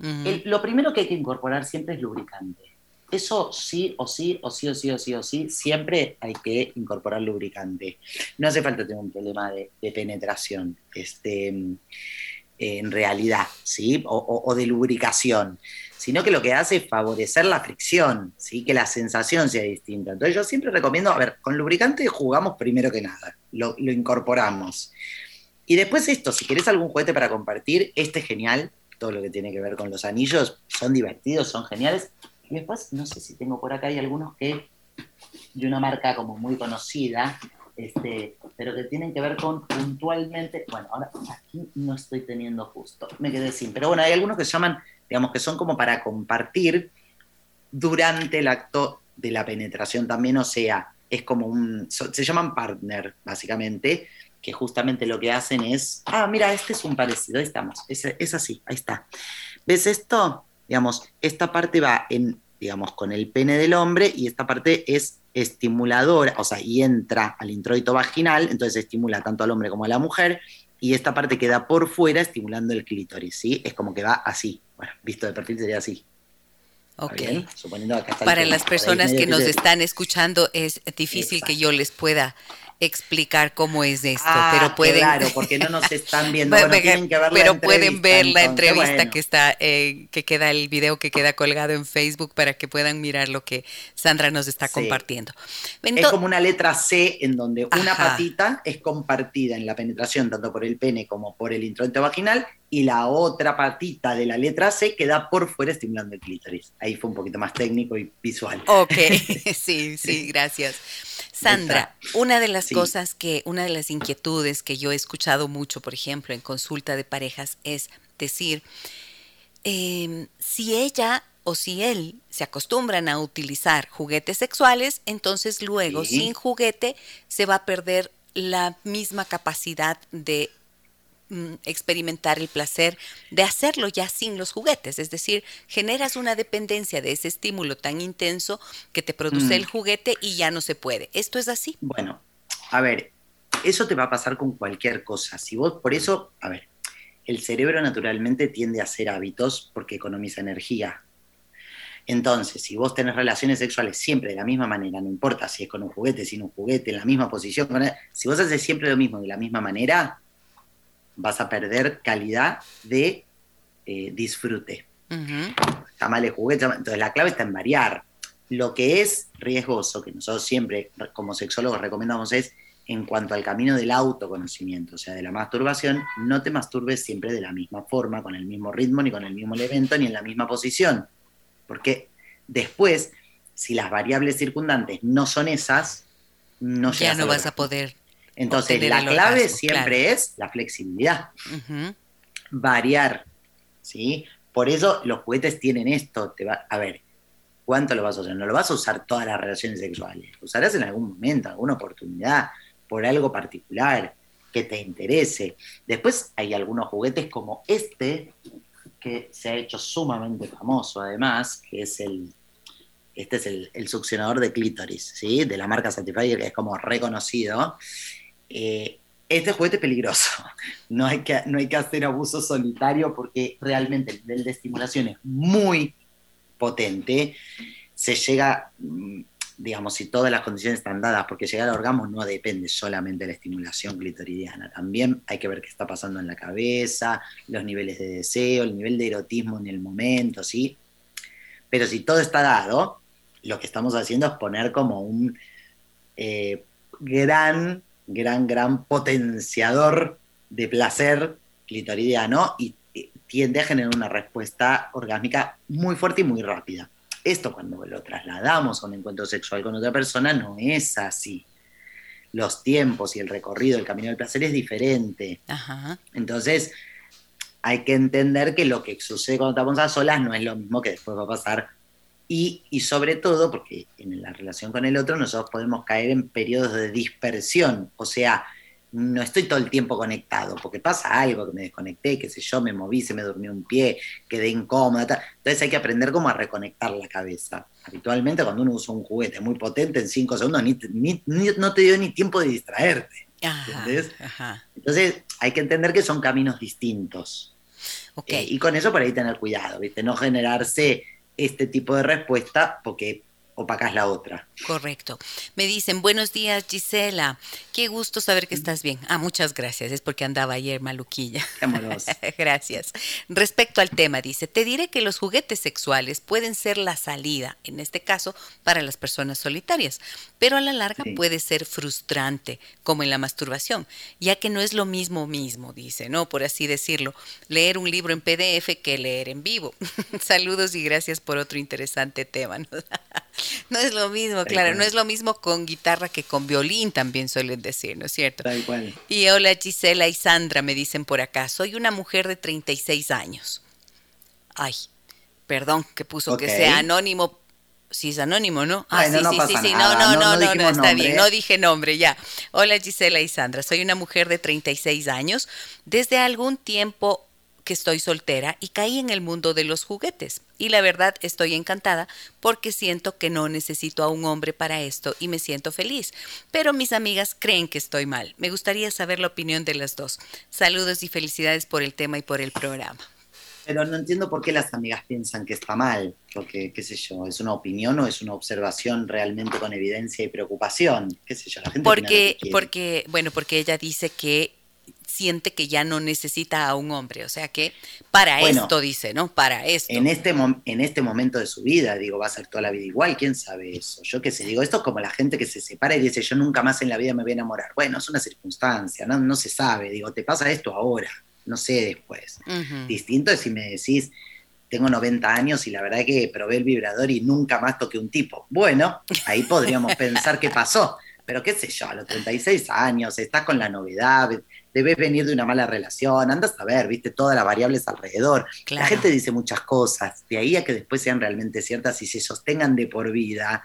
lo primero que hay que incorporar siempre es lubricante. Eso sí o sí, o sí o sí o sí o sí, siempre hay que incorporar lubricante. No hace falta tener un problema de, penetración, este, en realidad, ¿sí? o de lubricación sino que lo que hace es favorecer la fricción, ¿sí? que la sensación sea distinta. Entonces yo siempre recomiendo, a ver, con lubricante jugamos primero que nada, lo, incorporamos. Y después esto, si querés algún juguete para compartir, este es genial, todo lo que tiene que ver con los anillos, son divertidos, son geniales. Y después, no sé si tengo por acá, hay algunos que, de una marca como muy conocida, este, pero que tienen que ver con puntualmente, bueno, ahora aquí no estoy teniendo justo, me quedé sin, pero bueno, hay algunos que llaman digamos que son como para compartir durante el acto de la penetración también, o sea, es como un, se llaman partner, básicamente, que justamente lo que hacen es, ah, mira, este es un parecido, ahí estamos, es, es así, ahí está. ¿Ves esto? Digamos, esta parte va en, digamos, con el pene del hombre y esta parte es estimuladora, o sea, y entra al introito vaginal, entonces estimula tanto al hombre como a la mujer, y esta parte queda por fuera estimulando el clítoris, ¿sí? Es como que va así. Bueno, visto de perfil sería así. Ok. Para las personas que nos están escuchando es difícil que yo les pueda explicar cómo es esto, Ah, pero pueden... Claro, porque no nos están viendo. Bueno, Bueno, tienen que ver la pero pueden ver la entonces, entrevista bueno. que está, eh, que queda el video que queda colgado en Facebook para que puedan mirar lo que Sandra nos está Sí. compartiendo. Es como una letra C en donde una Ajá. patita es compartida en la penetración tanto por el pene como por el introito vaginal y la otra patita de la letra C queda por fuera estimulando el clítoris. Ahí fue un poquito más técnico y visual. Ok, sí, sí, gracias. Sandra, una de las Sí. cosas que, una de las inquietudes que yo he escuchado mucho, por ejemplo, en consulta de parejas, es decir, em, si ella o si él se acostumbran a utilizar juguetes sexuales, entonces luego Sí. sin juguete se va a perder la misma capacidad de mm, experimentar el placer de hacerlo ya sin los juguetes. Es decir, generas una dependencia de ese estímulo tan intenso que te produce Mm. el juguete y ya no se puede. ¿Esto es así? Bueno, a ver, eso te va a pasar con cualquier cosa. Si vos, por eso, a ver, el cerebro naturalmente tiende a hacer hábitos porque economiza energía. Entonces, si vos tenés relaciones sexuales siempre de la misma manera, no importa si es con un juguete, sin un juguete, en la misma posición, si vos haces siempre lo mismo de la misma manera, vas a perder calidad de eh, disfrute. Está mal el juguete, entonces la clave está en variar. Lo que es riesgoso, que nosotros siempre como sexólogos recomendamos es, en cuanto al camino del autoconocimiento, o sea, de la masturbación, no te masturbes siempre de la misma forma, con el mismo ritmo, ni con el mismo evento, ni en la misma posición. Porque después, si las variables circundantes no son esas, no ya no vas a poder. Entonces, la clave siempre es la flexibilidad variar, ¿sí? Por eso los juguetes tienen esto, te va, a ver, ¿cuánto lo vas a usar? No lo vas a usar todas las relaciones sexuales, lo usarás en algún momento, alguna oportunidad, por algo particular que te interese. Después hay algunos juguetes como este, que se ha hecho sumamente famoso además, que es el, este es el, el succionador de clítoris, ¿sí? De la marca Satisfyer, que es como reconocido. Eh, este juguete es peligroso. No hay, que, no hay que hacer abuso solitario porque realmente el nivel de estimulación es muy potente. Se llega, mm, digamos, si todas las condiciones están dadas, porque llegar al orgasmo no depende solamente de la estimulación clitoridiana. También hay que ver qué está pasando en la cabeza, los niveles de deseo, el nivel de erotismo en el momento, ¿sí? Pero si todo está dado, lo que estamos haciendo es poner como un eh, gran, gran, gran potenciador de placer clitoridiano y tiende a generar una respuesta orgásmica muy fuerte y muy rápida. Esto cuando lo trasladamos a un encuentro sexual con otra persona no es así. Los tiempos y el recorrido, el camino del placer es diferente. Ajá. Entonces, hay que entender que lo que sucede cuando estamos a solas no es lo mismo que después va a pasar. Y, y sobre todo, porque en la relación con el otro nosotros podemos caer en periodos de dispersión. O sea, no estoy todo el tiempo conectado, porque pasa algo, que me desconecté, qué sé yo, me moví, se me durmió un pie, quedé incómoda. tal. Entonces hay que aprender cómo a reconectar la cabeza. Habitualmente cuando uno usa un juguete muy potente en cinco segundos, ni, ni- ni- no te dio ni tiempo de distraerte. Ajá. Entonces hay que entender que son caminos distintos. Eh, y con eso por ahí tener cuidado, ¿viste? No generarse este tipo de respuesta porque opacas la otra. Correcto. Me dicen, buenos días Gisela, qué gusto saber que estás bien. Ah, muchas gracias, es porque andaba ayer maluquilla. Qué. Gracias. Respecto al tema, dice, te diré que los juguetes sexuales pueden ser la salida, en este caso, para las personas solitarias, pero a la larga Sí. puede ser frustrante, como en la masturbación, ya que no es lo mismo mismo, dice, ¿no? Por así decirlo, leer un libro en PDF que leer en vivo. Saludos y gracias por otro interesante tema. ¿no? No es lo mismo, claro, no es lo mismo con guitarra que con violín, también suelen decir, ¿no es cierto? Tal cual. Y hola Gisela y Sandra, me dicen por acá. Soy una mujer de 36 años. Ay, perdón que puso que sea anónimo. Sí, es anónimo, ¿no? Ah, Bueno, sí, no sí, sí, sí. No, no, No- no, no no, no, está nombre. bien. No dije nombre, ya. Hola Gisela y Sandra. Soy una mujer de 36 años. Desde algún tiempo que estoy soltera y caí en el mundo de los juguetes. Y la verdad estoy encantada porque siento que no necesito a un hombre para esto y me siento feliz. Pero mis amigas creen que estoy mal. Me gustaría saber la opinión de las dos. Saludos y felicidades por el tema y por el programa. Pero no entiendo por qué las amigas piensan que está mal, porque, qué sé yo, es una opinión o es una observación realmente con evidencia y preocupación, qué sé yo, la gente porque, porque, bueno, porque ella dice que siente que ya no necesita a un hombre, o sea que para esto dice, ¿no? Para esto. En este, en este momento de su vida, digo, va a ser toda la vida igual, ¿quién sabe eso? Yo qué sé, digo, esto es como la gente que se separa y dice, yo nunca más en la vida me voy a enamorar. Bueno, es una circunstancia, no, no se sabe, digo, te pasa esto ahora, no sé después. Distinto es si me decís, tengo 90 años y la verdad que probé el vibrador y nunca más toqué un tipo. Bueno, ahí podríamos pensar qué pasó. Pero qué sé yo, a los 36 años, estás con la novedad, debes venir de una mala relación, andas a ver, viste, todas las variables alrededor. La gente dice muchas cosas, de ahí a que después sean realmente ciertas y se sostengan de por vida.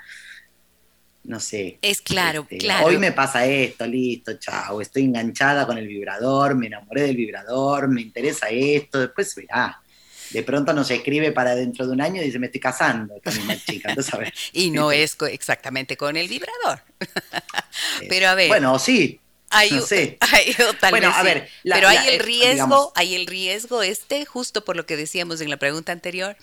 No sé. Es claro, este, claro. Hoy me pasa esto, listo, chao. Estoy enganchada con el vibrador, me enamoré del vibrador, me interesa esto, después verá de pronto nos escribe para dentro de un año y dice, me estoy casando con una chica. y no es exactamente con el vibrador. Pero a ver. Bueno, sí, hay, bueno, a ver, pero hay el riesgo, hay el riesgo este, justo por lo que decíamos en la pregunta anterior,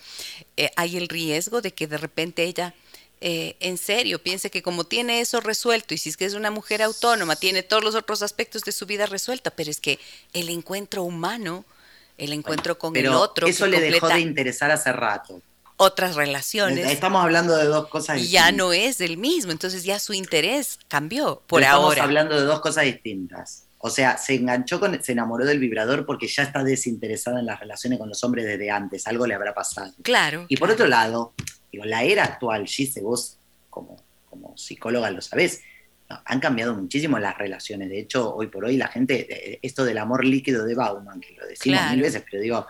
eh, hay el riesgo de que de repente ella eh, en serio piense que como tiene eso resuelto y si es que es una mujer autónoma, tiene todos los otros aspectos de su vida resuelta, pero es que el encuentro humano, el encuentro con el otro, eso le dejó de interesar hace rato otras relaciones. Estamos hablando de dos cosas distintas. Ya no es el mismo, entonces ya su interés cambió por ahora. Estamos hablando de dos cosas distintas. O sea, se enganchó con, se enamoró del vibrador porque ya está desinteresada en las relaciones con los hombres desde antes, algo le habrá pasado. Claro. Y por otro lado, digo, la era actual, Gise, vos como, como psicóloga lo sabés, han cambiado muchísimo las relaciones. De hecho, hoy por hoy la gente, eh, esto del amor líquido de Bauman, que lo decimos mil veces, pero digo,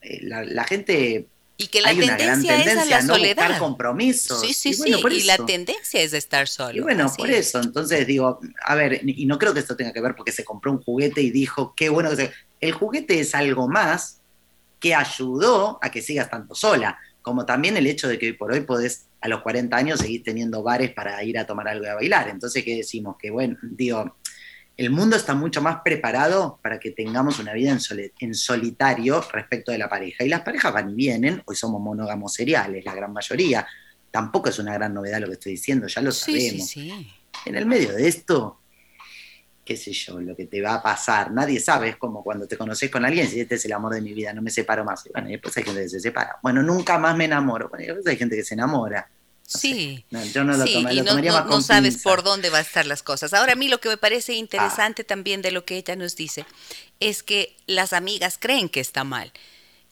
eh, la, gente y que la tendencia, es a la no soledad. Buscar compromisos. Sí, sí, sí. Y la tendencia es estar solo. Y bueno, por eso. Entonces digo, a ver, y no creo que esto tenga que ver porque se compró un juguete y dijo, qué bueno que se. El juguete es algo más que ayudó a que sigas tanto sola. Como también el hecho de que hoy por hoy podés a los 40 años seguir teniendo bares para ir a tomar algo y a bailar. Entonces, ¿qué decimos? Que bueno, digo, el mundo está mucho más preparado para que tengamos una vida en, solitario respecto de la pareja. Y las parejas van y vienen, hoy somos monógamos seriales, la gran mayoría. Tampoco es una gran novedad lo que estoy diciendo, ya lo sabemos. En el medio de esto, qué sé yo, lo que te va a pasar, nadie sabe, es como cuando te conoces con alguien, si este es el amor de mi vida, no me separo más. bueno, y después hay gente que se separa. Bueno, nunca más me enamoro. Bueno, y después hay gente que se enamora sí. yo no lo, sí, y no, sabes por dónde van a estar las cosas. Ahora, a mí lo que me parece interesante ah. también de lo que ella nos dice es que las amigas creen que está mal.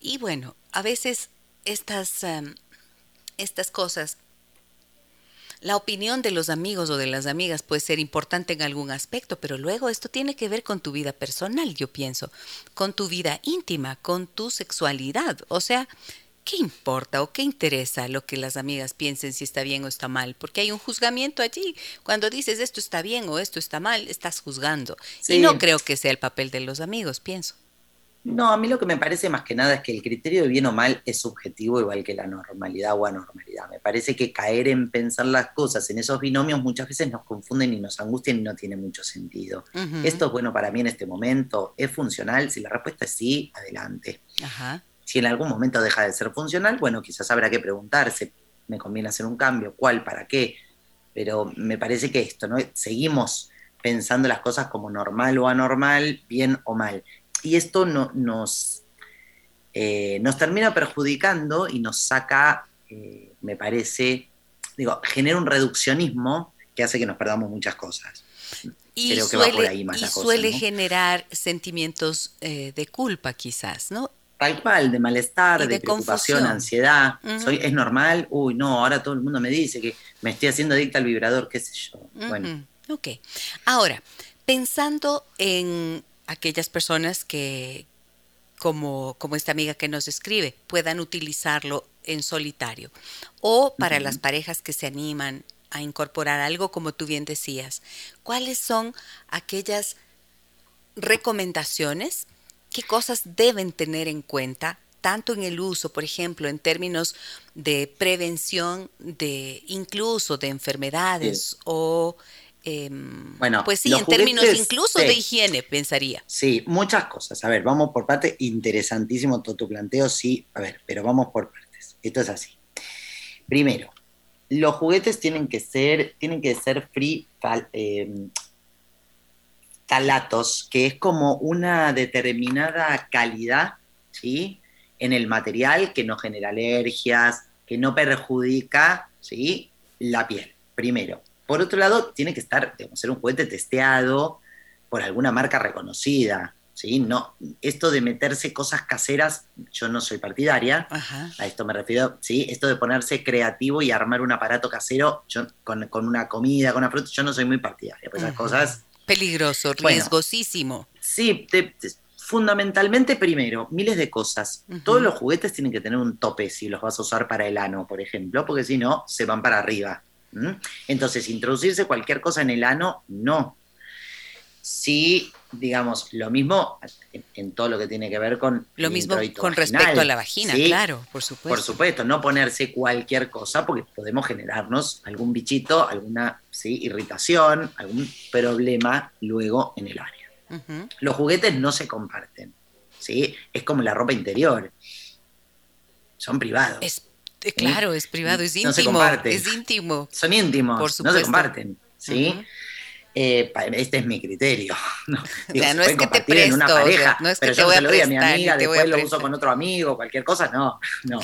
Y bueno, a veces estas, em, estas cosas, la opinión de los amigos o de las amigas puede ser importante en algún aspecto, pero luego esto tiene que ver con tu vida personal, yo pienso, con tu vida íntima, con tu sexualidad. O sea, ¿qué importa o qué interesa lo que las amigas piensen si está bien o está mal? Porque hay un juzgamiento allí. Cuando dices esto está bien o esto está mal, estás juzgando. Y no creo que sea el papel de los amigos, pienso. No, a mí lo que me parece más que nada es que el criterio de bien o mal es subjetivo igual que la normalidad o anormalidad. Me parece que caer en pensar las cosas en esos binomios muchas veces nos confunden y nos angustian y no tiene mucho sentido. ¿Esto es bueno para mí en este momento? ¿Es funcional? Si la respuesta es sí, adelante. Ajá. Si en algún momento deja de ser funcional, bueno, quizás habrá que preguntarse, ¿me conviene hacer un cambio? ¿Cuál? ¿Para qué? Pero me parece que esto, ¿no? Seguimos pensando las cosas como normal o anormal, bien o mal. Y esto no, nos, eh, nos termina perjudicando y nos saca, eh, me parece, digo, genera un reduccionismo que hace que nos perdamos muchas cosas. Y suele, generar sentimientos eh, de culpa quizás, ¿no? Tal cual, de malestar, de, preocupación, ansiedad. Soy, ¿Es normal? Uy, no, ahora todo el mundo me dice que me estoy haciendo adicta al vibrador, qué sé yo. Bueno. Ok. Ahora, pensando en aquellas personas que, como, como esta amiga que nos escribe, puedan utilizarlo en solitario. O para las parejas que se animan a incorporar algo, como tú bien decías, ¿cuáles son aquellas recomendaciones qué cosas deben tener en cuenta, tanto en el uso, por ejemplo, en términos de prevención de incluso de enfermedades o Em, bueno, pues sí, en términos incluso de higiene, pensaría. Sí, muchas cosas. A ver, vamos por partes. Interesantísimo todo tu planteo, sí. A ver, pero vamos por partes. Esto es así. Primero, los juguetes tienen que ser, tienen que ser free em, talatos, que es como una determinada calidad, ¿sí? En el material que no genera alergias, que no perjudica, ¿sí? La piel, primero. Por otro lado, tiene que estar, digamos, ser un juguete testeado por alguna marca reconocida. ¿sí? No, esto de meterse cosas caseras, yo no soy partidaria. A esto me refiero, ¿sí? Esto de ponerse creativo y armar un aparato casero yo, con, una comida, con una fruta, yo no soy muy partidaria. Pues esas cosas. Peligroso, riesgosísimo. sí, fundamentalmente primero, miles de cosas. Todos los juguetes tienen que tener un tope si los vas a usar para el ano, por ejemplo, porque si no, se van para arriba. Entonces, introducirse cualquier cosa en el ano, no. Sí, digamos, lo mismo en, todo lo que tiene que ver con... Lo mismo con respecto a la vagina, claro, por supuesto. Por supuesto, no ponerse cualquier cosa porque podemos generarnos algún bichito, alguna ¿sí? irritación, algún problema luego en el área. Los juguetes no se comparten, ¿sí? Es como la ropa interior. Son privados. Eh, claro, es privado, es íntimo. No se comparten. Es íntimo. Son íntimos, no se comparten. ¿sí? Eh, este es mi criterio. No, no es que te presto, una pareja, no es que pero te yo voy se lo doy a mi amiga, después lo uso con otro amigo, cualquier cosa, no, no.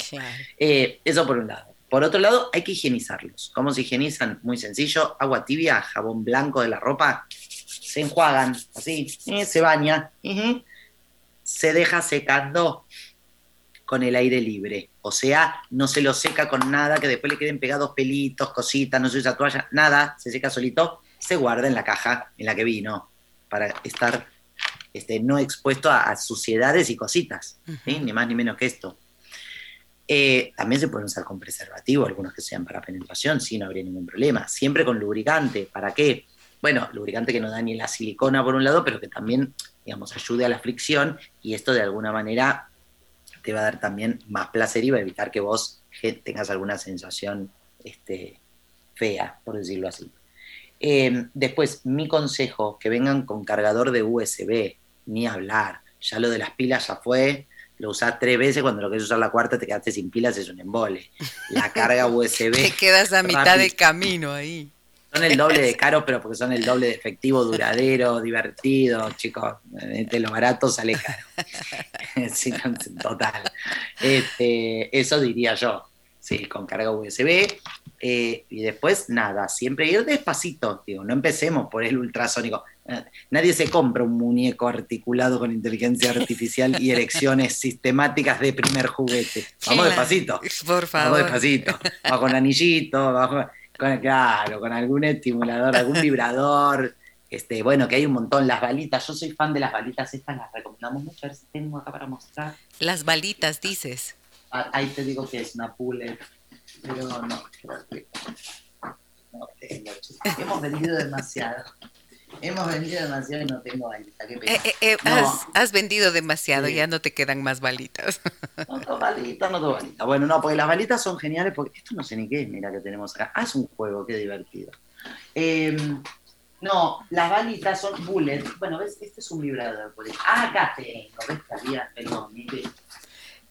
Eh, eso por un lado. Por otro lado, hay que higienizarlos. ¿Cómo se higienizan? Muy sencillo, agua tibia, jabón blanco de la ropa, se enjuagan así, se baña, se deja secando con el aire libre. O sea, no se lo seca con nada, que después le queden pegados pelitos, cositas, no se usa toalla, nada, se seca solito, se guarda en la caja en la que vino, para estar este, no expuesto a, suciedades y cositas, ni más ni menos que esto. Eh, también se pueden usar con preservativo, algunos que sean para penetración, sí, no habría ningún problema. Siempre con lubricante, ¿para qué? Bueno, lubricante que no da ni la silicona por un lado, pero que también, digamos, ayude a la fricción y esto de alguna manera te va a dar también más placer y va a evitar que vos tengas alguna sensación este, fea, por decirlo así. Em, después, mi consejo, que vengan con cargador de USB, ni hablar. Ya lo de las pilas ya fue, lo usás tres veces, cuando lo querés usar la cuarta te quedaste sin pilas, es un embole. La carga USB. te quedas a mitad de camino ahí. Son el doble de caro, pero porque son el doble de efectivo, duradero, divertido, chicos. De lo barato sale caro. sí, total. Este, eso diría yo. Sí, con carga USB. Eh, y después, nada, siempre ir despacito. Digo, no empecemos por el ultrasónico. Eh, nadie se compra un muñeco articulado con inteligencia artificial y erecciones sistemáticas de primer juguete. Vamos despacito. Por favor. Vamos despacito. Vamos con anillito, vamos con, claro, con algún estimulador, algún vibrador. Este, bueno, que hay un montón, las balitas. Yo soy fan de las balitas, estas las recomendamos mucho. A ver si tengo acá para mostrar. Las balitas, dices. Ah, ahí te digo que es una puller, pero no, no tengo. Hemos vendido demasiado. Hemos vendido demasiado y no tengo balitas. Eh, eh, eh, has, vendido demasiado, ya no te quedan más balitas. No tengo balitas, no tengo balitas. Bueno, no, porque las balitas son geniales, porque esto no sé ni qué es, mira que tenemos acá. Ah, es un juego, qué divertido. Em, no, las balitas son bullet. Bueno, ¿ves? Este es un vibrador. Ah, acá tengo. ¿Ves había? Perdón.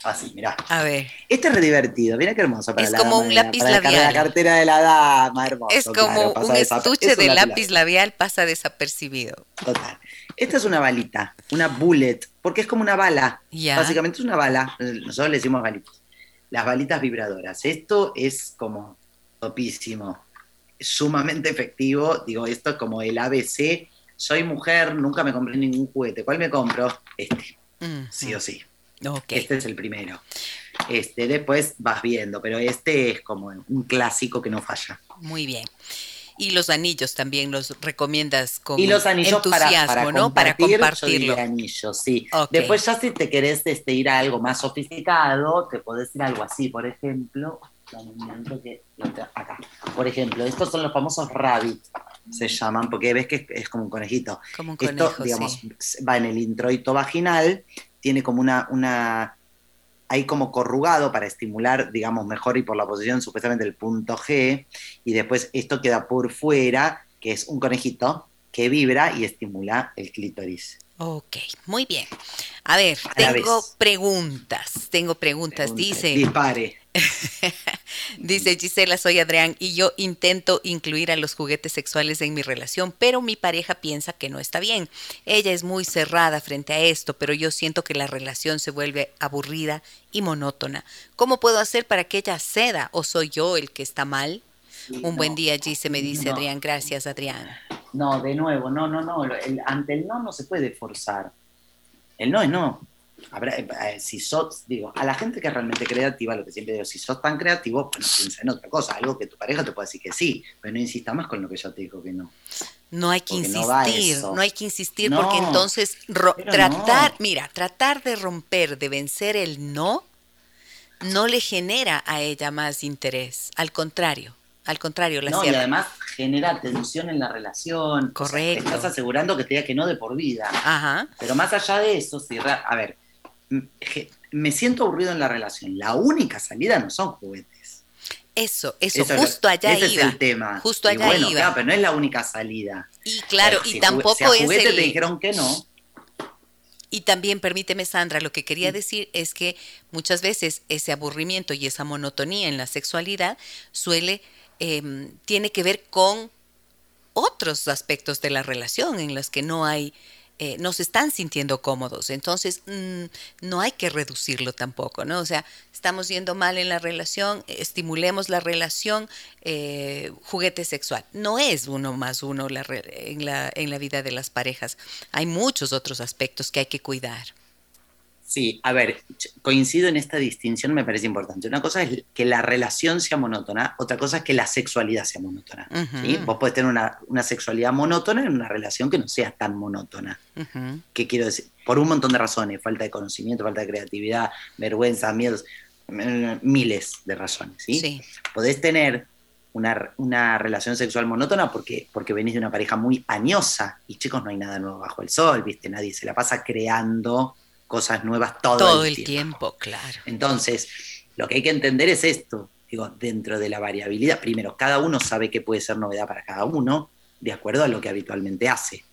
Así, mirá. A ver. Este es re divertido, mira qué hermoso. Para es como un lápiz labial. La, cartera de la dama, hermoso. Es como un estuche de lápiz labial, pasa desapercibido. Total. Esta es una balita, una bullet, porque es como una bala. Básicamente es una bala. Nosotros le decimos balitas. Las balitas vibradoras. Esto es como topísimo. sumamente efectivo. Digo, esto es como el ABC. Soy mujer, nunca me compré ningún juguete. ¿Cuál me compro? Este. Mm, sí o sí. Este es el primero. Este, después vas viendo, pero este es como un clásico que no falla. Muy bien. Y los anillos también los recomiendas con y los anillos entusiasmo, para, ¿no? para compartirlo. anillos, sí. Después ya si te querés este, ir a algo más sofisticado, te podés ir a algo así, por ejemplo, acá. Por ejemplo, estos son los famosos rabbit, se llaman, porque ves que es, como un conejito. Como un conejo, Esto, digamos, va en el introito vaginal tiene como una, una, hay como corrugado para estimular, digamos, mejor y por la posición supuestamente el punto G, y después esto queda por fuera, que es un conejito que vibra y estimula el clítoris. Ok, muy bien. A ver, tengo preguntas, tengo preguntas. Dice. Dispare. Dice Gisela, soy Adrián y yo intento incluir a los juguetes sexuales en mi relación, pero mi pareja piensa que no está bien. Ella es muy cerrada frente a esto, pero yo siento que la relación se vuelve aburrida y monótona. ¿Cómo puedo hacer para que ella ceda o soy yo el que está mal? Un buen día, Gise, me dice Adrián. Gracias, Adrián. No, de nuevo, no, no, no. ante el no no se puede forzar. El no es no. Habrá, eh, eh, si sos, digo, a la gente que es realmente creativa, lo que siempre digo, si sos tan creativo, pues no piensa en otra cosa, algo que tu pareja te pueda decir que sí, pero no insista más con lo que yo te digo que no. No hay que insistir, no, hay que insistir porque entonces tratar, mira, tratar de romper, de vencer el no, no le genera a ella más interés, al contrario, al contrario, la No, y además genera tensión en la relación. Correcto. te estás asegurando que te diga que no de por vida. Ajá. Pero más allá de eso, si a ver, me siento aburrido en la relación. La única salida no son juguetes. Eso, eso, justo allá ese iba. es el tema. Justo allá iba. Claro, pero no es la única salida. Y claro, y tampoco es juguete te dijeron que no. Y también, permíteme, Sandra, lo que quería decir es que muchas veces ese aburrimiento y esa monotonía en la sexualidad suele, eh, tiene que ver con otros aspectos de la relación en los que no hay eh, no se están sintiendo cómodos. Entonces, mm, no hay que reducirlo tampoco, ¿no? O sea, estamos yendo mal en la relación, estimulemos la relación, eh, juguete sexual. No es uno más uno en, la, en la vida de las parejas. Hay muchos otros aspectos que hay que cuidar. Sí, a ver, coincido en esta distinción, me parece importante. Una cosa es que la relación sea monótona, otra cosa es que la sexualidad sea monótona. Vos podés tener una, sexualidad monótona en una relación que no sea tan monótona. ¿Qué quiero decir? Por un montón de razones, falta de conocimiento, falta de creatividad, vergüenza, miedos, mm, miles de razones. ¿sí? Podés tener una, relación sexual monótona porque, porque venís de una pareja muy añosa y chicos, no hay nada nuevo bajo el sol, ¿viste? Nadie se la pasa creando cosas nuevas todo, todo el, tiempo. claro. Entonces, lo que hay que entender es esto, digo, dentro de la variabilidad, primero, cada uno sabe qué puede ser novedad para cada uno, de acuerdo a lo que habitualmente hace.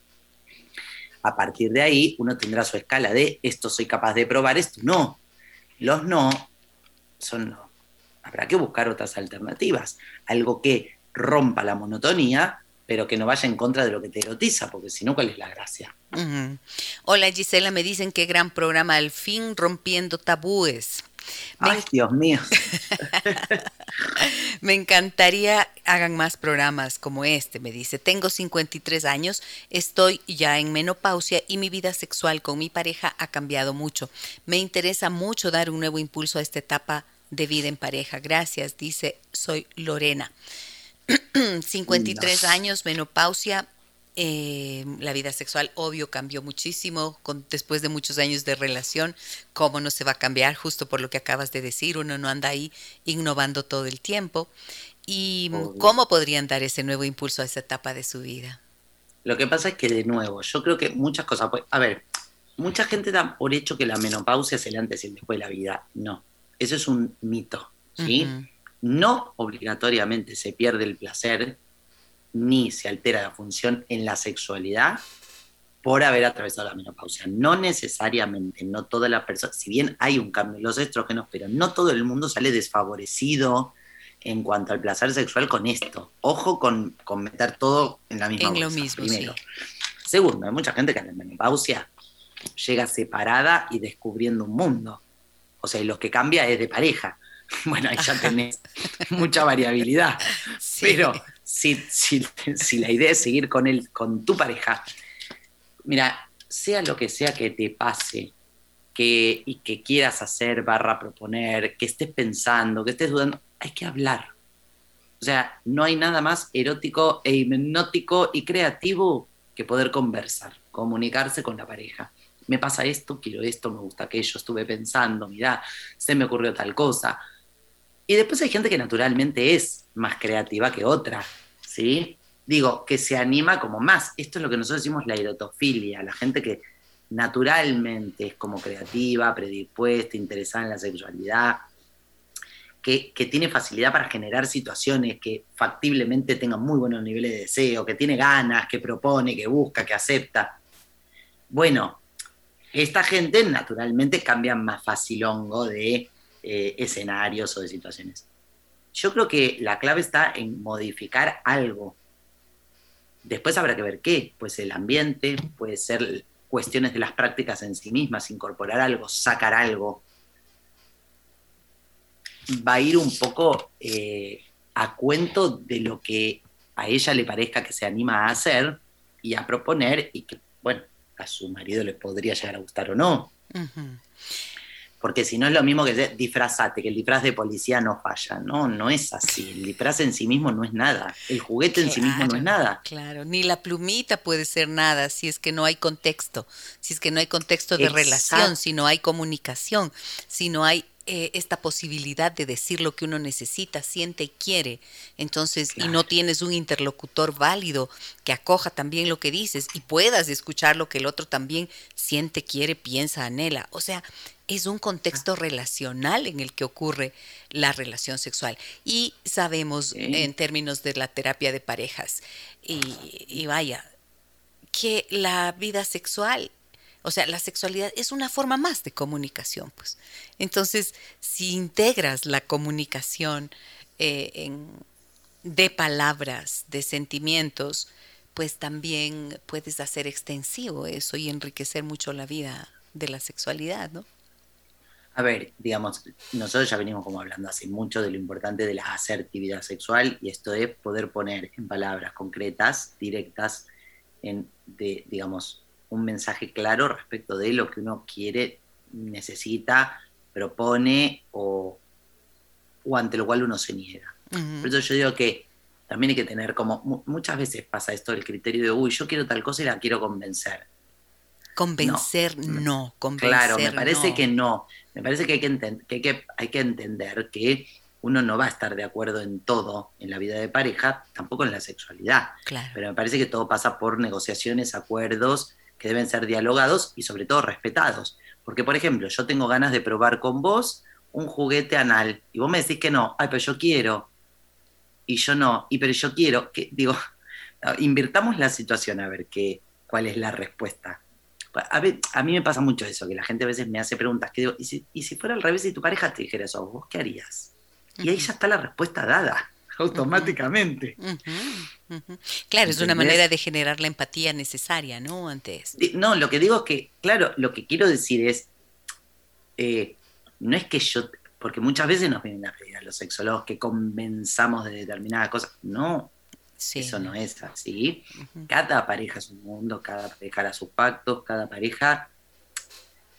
A partir de ahí, uno tendrá su escala de esto soy capaz de probar, esto no. Los no son no. Habrá que buscar otras alternativas. Algo que rompa la monotonía pero que no vaya en contra de lo que te erotiza, porque si no, ¿cuál es la gracia? Hola Gisela, me dicen qué gran programa, al fin rompiendo tabúes. Ay, Dios mío. me encantaría hagan más programas como este, me dice. Tengo 53 años, estoy ya en menopausia y mi vida sexual con mi pareja ha cambiado mucho. Me interesa mucho dar un nuevo impulso a esta etapa de vida en pareja. Gracias, dice, soy Lorena. 53 años, menopausia, eh, la vida sexual, obvio, cambió muchísimo con, después de muchos años de relación. ¿Cómo no se va a cambiar? Justo por lo que acabas de decir, uno no anda ahí innovando todo el tiempo. ¿Y cómo podrían dar ese nuevo impulso a esa etapa de su vida? Lo que pasa es que, de nuevo, yo creo que muchas cosas. Pues, a ver, mucha gente da por hecho que la menopausia es el antes y el después de la vida. No, eso es un mito. ¿sí? No obligatoriamente se pierde el placer ni se altera la función en la sexualidad por haber atravesado la menopausia. No necesariamente, no toda la persona, si bien hay un cambio en los estrógenos, pero no todo el mundo sale desfavorecido en cuanto al placer sexual con esto. Ojo con, meter todo en la misma En lo mismo, primero. Segundo, hay mucha gente que en la menopausia llega separada y descubriendo un mundo. O sea, y lo que cambia es de pareja. bueno, ahí ya tenés mucha variabilidad. Pero si, si, la idea es seguir con, él, con tu pareja, mira, sea lo que sea que te pase que, y que quieras hacer, barra proponer, que estés pensando, que estés dudando, hay que hablar. O sea, no hay nada más erótico e hipnótico y creativo que poder conversar, comunicarse con la pareja. Me pasa esto, quiero esto, me gusta aquello, estuve pensando, mira, se me ocurrió tal cosa. Y después hay gente que naturalmente es más creativa que otra, ¿sí? Digo, que se anima como más. Esto es lo que nosotros decimos la erotofilia, la gente que naturalmente es como creativa, predispuesta, interesada en la sexualidad. que, que, tiene facilidad para generar situaciones, que factiblemente tenga muy buenos niveles de deseo, que tiene ganas, que propone, que busca, que acepta. Bueno, esta gente naturalmente cambia más facilongo de eh, escenarios o de situaciones. Yo creo que la clave está en modificar algo. Después habrá que ver qué. Pues el ambiente, puede ser cuestiones de las prácticas en sí mismas, incorporar algo, sacar algo. Va a ir un poco eh, a cuento de lo que a ella le parezca que se anima a hacer y a proponer y que, bueno, a su marido le podría llegar a gustar o no. Porque si no es lo mismo que disfrazate, que el disfraz de policía no falla. No, no es así. El disfraz en sí mismo no es nada. El juguete en sí mismo no es nada. Claro, ni la plumita puede ser nada si es que no hay contexto, si es que no hay contexto de relación, si no hay comunicación, si no hay eh, esta posibilidad de decir lo que uno necesita, siente y quiere. Entonces, y no tienes un interlocutor válido que acoja también lo que dices y puedas escuchar lo que el otro también siente, quiere, piensa, anhela. O sea, es un contexto relacional en el que ocurre la relación sexual. Y sabemos en términos de la terapia de parejas, y, y vaya, que la vida sexual o sea, la sexualidad es una forma más de comunicación, pues. Entonces, si integras la comunicación eh, de palabras, de sentimientos, pues también puedes hacer extensivo eso y enriquecer mucho la vida de la sexualidad, ¿no? A ver, digamos, nosotros ya venimos como hablando hace mucho de lo importante de la asertividad sexual y esto es poder poner en palabras concretas, directas, en, de, digamos, un mensaje claro respecto de lo que uno quiere, necesita, propone o, o ante lo cual uno se niega. Por eso yo digo que también hay que tener como, muchas veces pasa esto el criterio de, uy, yo quiero tal cosa y la quiero convencer. Convencer no, convencer Claro, me parece que no. Me parece que hay que, que, hay que hay que entender que uno no va a estar de acuerdo en todo en la vida de pareja, tampoco en la sexualidad. Claro. Pero me parece que todo pasa por negociaciones, acuerdos que deben ser dialogados y sobre todo respetados. Porque, por ejemplo, yo tengo ganas de probar con vos un juguete anal y vos me decís que no, ay, pero yo quiero. Y yo no, y pero yo quiero. que Digo, invirtamos la situación a ver qué, cuál es la respuesta. A, ver, a mí me pasa mucho eso, que la gente a veces me hace preguntas que digo, ¿y si, y si fuera al revés y tu pareja te dijera eso, vos qué harías? Y ahí ya está la respuesta dada automáticamente. Claro, es una manera de generar la empatía necesaria, ¿no? Antes. No, lo que digo es que, claro, lo que quiero decir es, eh, no es que yo, porque muchas veces nos vienen a pedir a los sexólogos que convenzamos de determinadas cosas. No, eso no es así. Cada pareja es un mundo, cada pareja hará sus pactos, cada pareja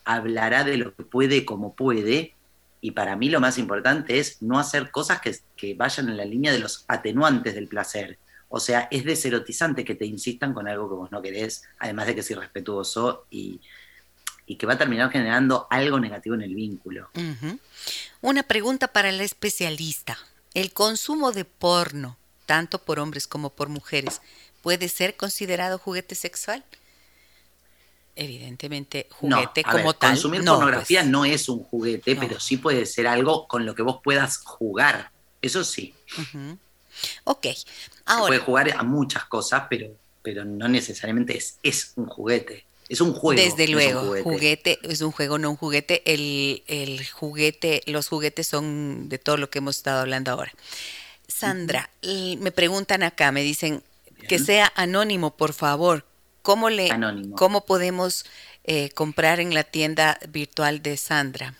hablará de lo que puede como puede y para mí lo más importante es no hacer cosas que, vayan en la línea de los atenuantes del placer. O sea, es deserotizante que te insistan con algo que vos no querés, además de que es irrespetuoso y, que va a terminar generando algo negativo en el vínculo. Una pregunta para el especialista. ¿El consumo de porno, tanto por hombres como por mujeres, puede ser considerado juguete sexual? Evidentemente juguete como tal. Consumir pornografía pues. no es un juguete, pero sí puede ser algo con lo que vos puedas jugar. Eso sí. Ok. Ahora. Se puede jugar a muchas cosas, pero, pero no necesariamente es, es un juguete. Es un juego. Desde luego, juguete. es un juego, no un juguete. El, el, juguete, los juguetes son de todo lo que hemos estado hablando ahora. Sandra, me preguntan acá, me dicen que sea anónimo, por favor. ¿Cómo, le, ¿cómo podemos eh, comprar en la tienda virtual de Sandra?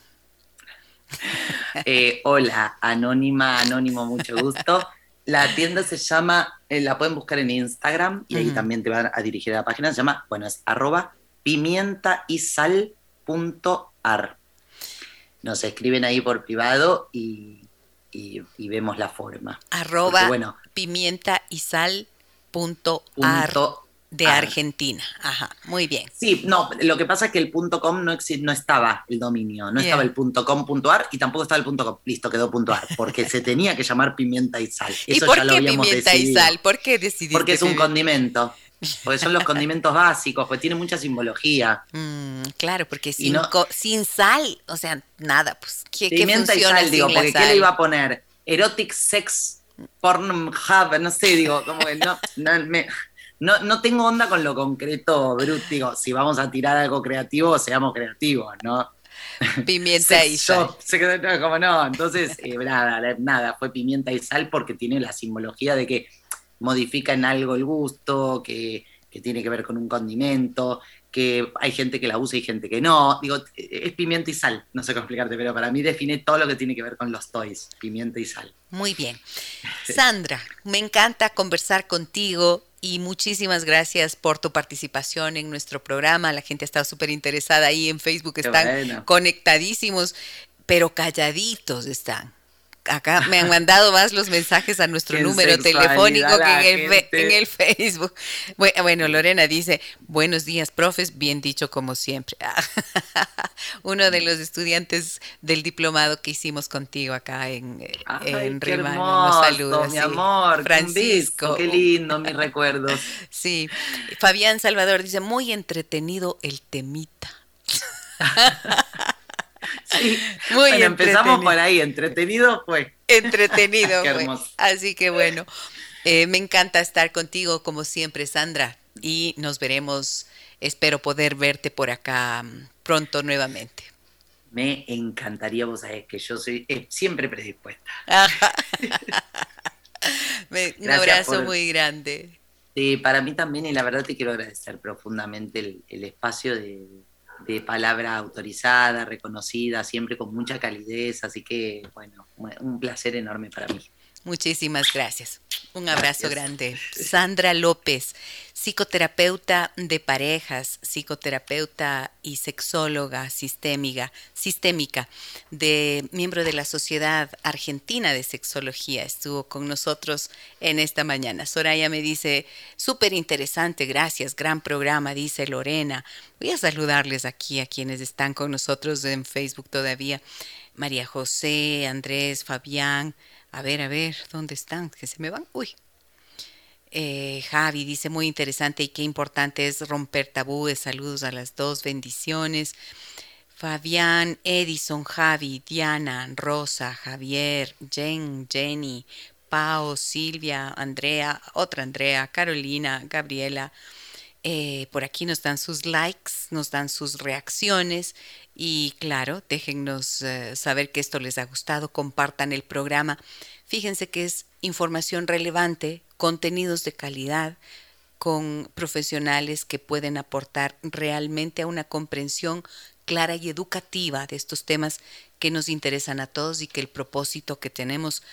Eh, hola, anónima, anónimo, mucho gusto. La tienda se llama, eh, la pueden buscar en Instagram y ahí también te van a dirigir a la página, se llama, bueno, es arroba pimientaysal.ar. Nos escriben ahí por privado y, vemos la forma. Arroba bueno, pimientaysal.ar de ah. Argentina. Ajá, muy bien. Sí, no, lo que pasa es que el .com no, no estaba el dominio, no estaba el .com.ar y tampoco estaba el .com. Listo, quedó .ar, porque se tenía que llamar pimienta y sal. ¿Y por qué pimienta y sal? ¿Por qué decidiste? Porque es un condimento. porque son los condimentos básicos, porque tiene mucha simbología. Mm, claro, porque sin, sin, sal, o sea, nada, pues, ¿qué, pimienta y sal, digo, porque ¿qué le iba a poner? Erotic sex porn hub, no sé, digo, como que no, no, no, tengo onda con lo concreto, Brut, digo, si vamos a tirar algo creativo, seamos creativos, ¿no? Pimienta y sal. como no, entonces, eh, nada, nada, fue pimienta y sal porque tiene la simbología de que modifica en algo el gusto, que, tiene que ver con un condimento, que hay gente que la usa y gente que no. Digo, es pimienta y sal, no sé cómo explicarte, pero para mí define todo lo que tiene que ver con los toys, pimienta y sal. Muy bien. Sandra, me encanta conversar contigo y muchísimas gracias por tu participación en nuestro programa. La gente ha estado súper interesada ahí en Facebook, están conectadísimos, pero calladitos están acá me han mandado más los mensajes a nuestro número telefónico que en el, Facebook. Bueno, Lorena dice, buenos días, profes, bien dicho como siempre. Uno de los estudiantes del diplomado que hicimos contigo acá en, en nos saluda. Mi amor, Francisco. qué lindo, mis recuerdos. Sí, Fabián Salvador dice, muy entretenido el temita. Sí. Muy bueno, empezamos por ahí, entretenido fue. Entretenido fue. Así que bueno, eh, me encanta estar contigo como siempre, Sandra, y nos veremos, espero poder verte por acá mm, pronto nuevamente. Me encantaría, vos sabés que yo soy eh, siempre predispuesta. un abrazo muy grande. Sí, para mí también, y la verdad te quiero agradecer profundamente el espacio de, de palabra autorizada, reconocida, siempre con mucha calidez, así que bueno, un placer enorme para mí. Muchísimas gracias. Un abrazo grande. Sandra López, psicoterapeuta de parejas, psicoterapeuta y sexóloga sistémica, sistémica, de miembro de la Sociedad Argentina de Sexología, estuvo con nosotros en esta mañana. Soraya me dice, súper interesante, gracias, gran programa, dice Lorena. Voy a saludarles aquí a quienes están con nosotros en Facebook todavía. María José, Andrés, Fabián, a ver, a ver, ¿dónde están? Que se me van. Uy. Eh, Javi dice, muy interesante y qué importante es romper tabúes. Saludos a las dos, bendiciones. Fabián, Edison, Javi, Diana, Rosa, Javier, Jen, Jenny, Pau, Silvia, Andrea, otra Andrea, Carolina, Gabriela. Eh, por aquí nos dan sus likes, nos dan sus reacciones y claro, déjennos eh, saber que esto les ha gustado, compartan el programa. Fíjense que es información relevante, contenidos de calidad, con profesionales que pueden aportar realmente a una comprensión clara y educativa de estos temas que nos interesan a todos y que el propósito que tenemos,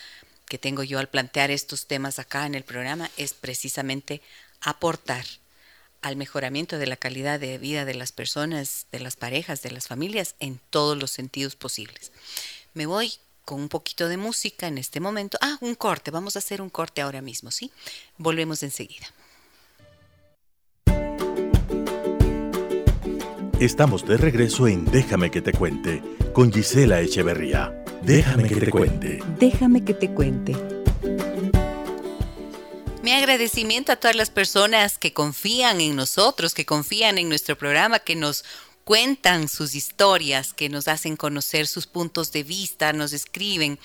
que tengo yo al plantear estos temas acá en el programa, es precisamente aportar al mejoramiento de la calidad de vida de las personas, de las parejas, de las familias, en todos los sentidos posibles. Me voy con un poquito de música en este momento. Ah, un corte, vamos a hacer un corte ahora mismo, ¿sí? Volvemos enseguida. Estamos de regreso en Déjame que te cuente con Gisela Echeverría. Déjame que te cuente. Déjame que te cuente. Mi agradecimiento a todas las personas que confían en nosotros, que confían en nuestro programa, que nos cuentan sus historias, que nos hacen conocer sus puntos de vista, nos escriben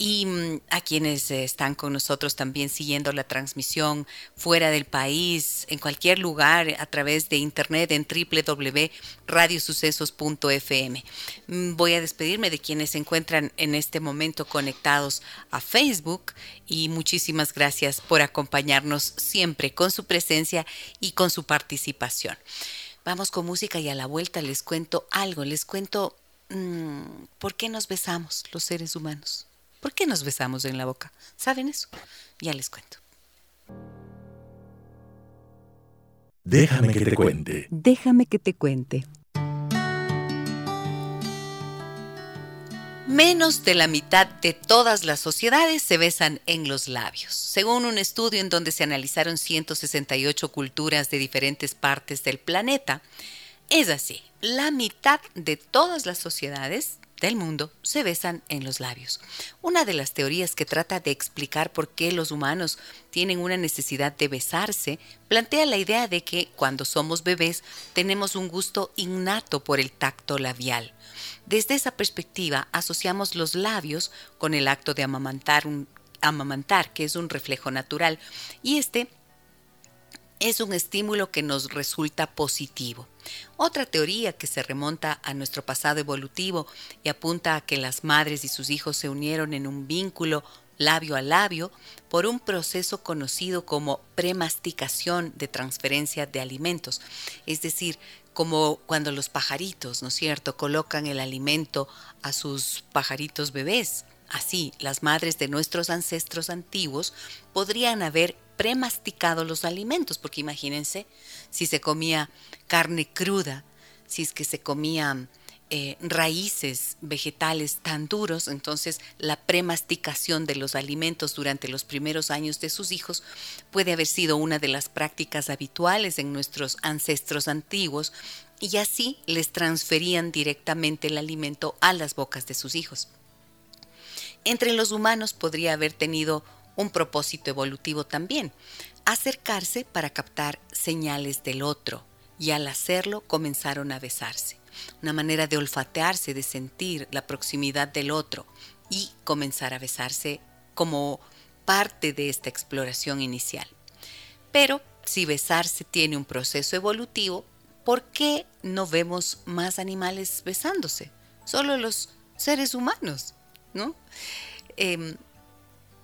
y mm, a quienes están con nosotros también siguiendo la transmisión fuera del país, en cualquier lugar, a través de internet en www.radiosucesos.fm. Mm, voy a despedirme de quienes se encuentran en este momento conectados a Facebook y muchísimas gracias por acompañarnos siempre con su presencia y con su participación. Vamos con música y a la vuelta les cuento algo, les cuento mm, por qué nos besamos los seres humanos. ¿Por qué nos besamos en la boca? ¿Saben eso? Ya les cuento. Déjame que te cuente. Déjame que te cuente. Menos de la mitad de todas las sociedades se besan en los labios. Según un estudio en donde se analizaron 168 culturas de diferentes partes del planeta, es así. La mitad de todas las sociedades del mundo se besan en los labios. Una de las teorías que trata de explicar por qué los humanos tienen una necesidad de besarse plantea la idea de que cuando somos bebés tenemos un gusto innato por el tacto labial. Desde esa perspectiva asociamos los labios con el acto de amamantar, amamantar que es un reflejo natural, y este es un estímulo que nos resulta positivo. Otra teoría que se remonta a nuestro pasado evolutivo y apunta a que las madres y sus hijos se unieron en un vínculo labio a labio por un proceso conocido como premasticación de transferencia de alimentos, es decir, como cuando los pajaritos, ¿no es cierto?, colocan el alimento a sus pajaritos bebés. Así, las madres de nuestros ancestros antiguos podrían haber premasticado los alimentos, porque imagínense si se comía carne cruda, si es que se comían eh, raíces vegetales tan duros, entonces la premasticación de los alimentos durante los primeros años de sus hijos puede haber sido una de las prácticas habituales en nuestros ancestros antiguos y así les transferían directamente el alimento a las bocas de sus hijos. Entre los humanos podría haber tenido un propósito evolutivo también, acercarse para captar señales del otro, y al hacerlo comenzaron a besarse, una manera de olfatearse, de sentir la proximidad del otro y comenzar a besarse como parte de esta exploración inicial. Pero si besarse tiene un proceso evolutivo, ¿por qué no vemos más animales besándose? Solo los seres humanos, ¿no? Em,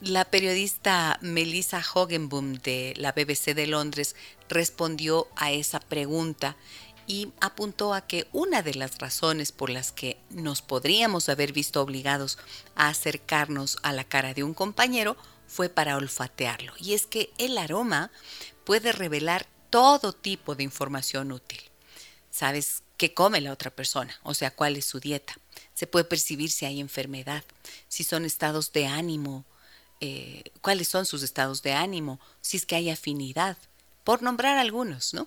la periodista Melissa Hogenboom de la BBC de Londres respondió a esa pregunta y apuntó a que una de las razones por las que nos podríamos haber visto obligados a acercarnos a la cara de un compañero fue para olfatearlo. Y es que el aroma puede revelar todo tipo de información útil. Sabes qué come la otra persona, o sea, cuál es su dieta. Se puede percibir si hay enfermedad, si son estados de ánimo, eh, cuáles son sus estados de ánimo, si es que hay afinidad, por nombrar algunos, ¿no?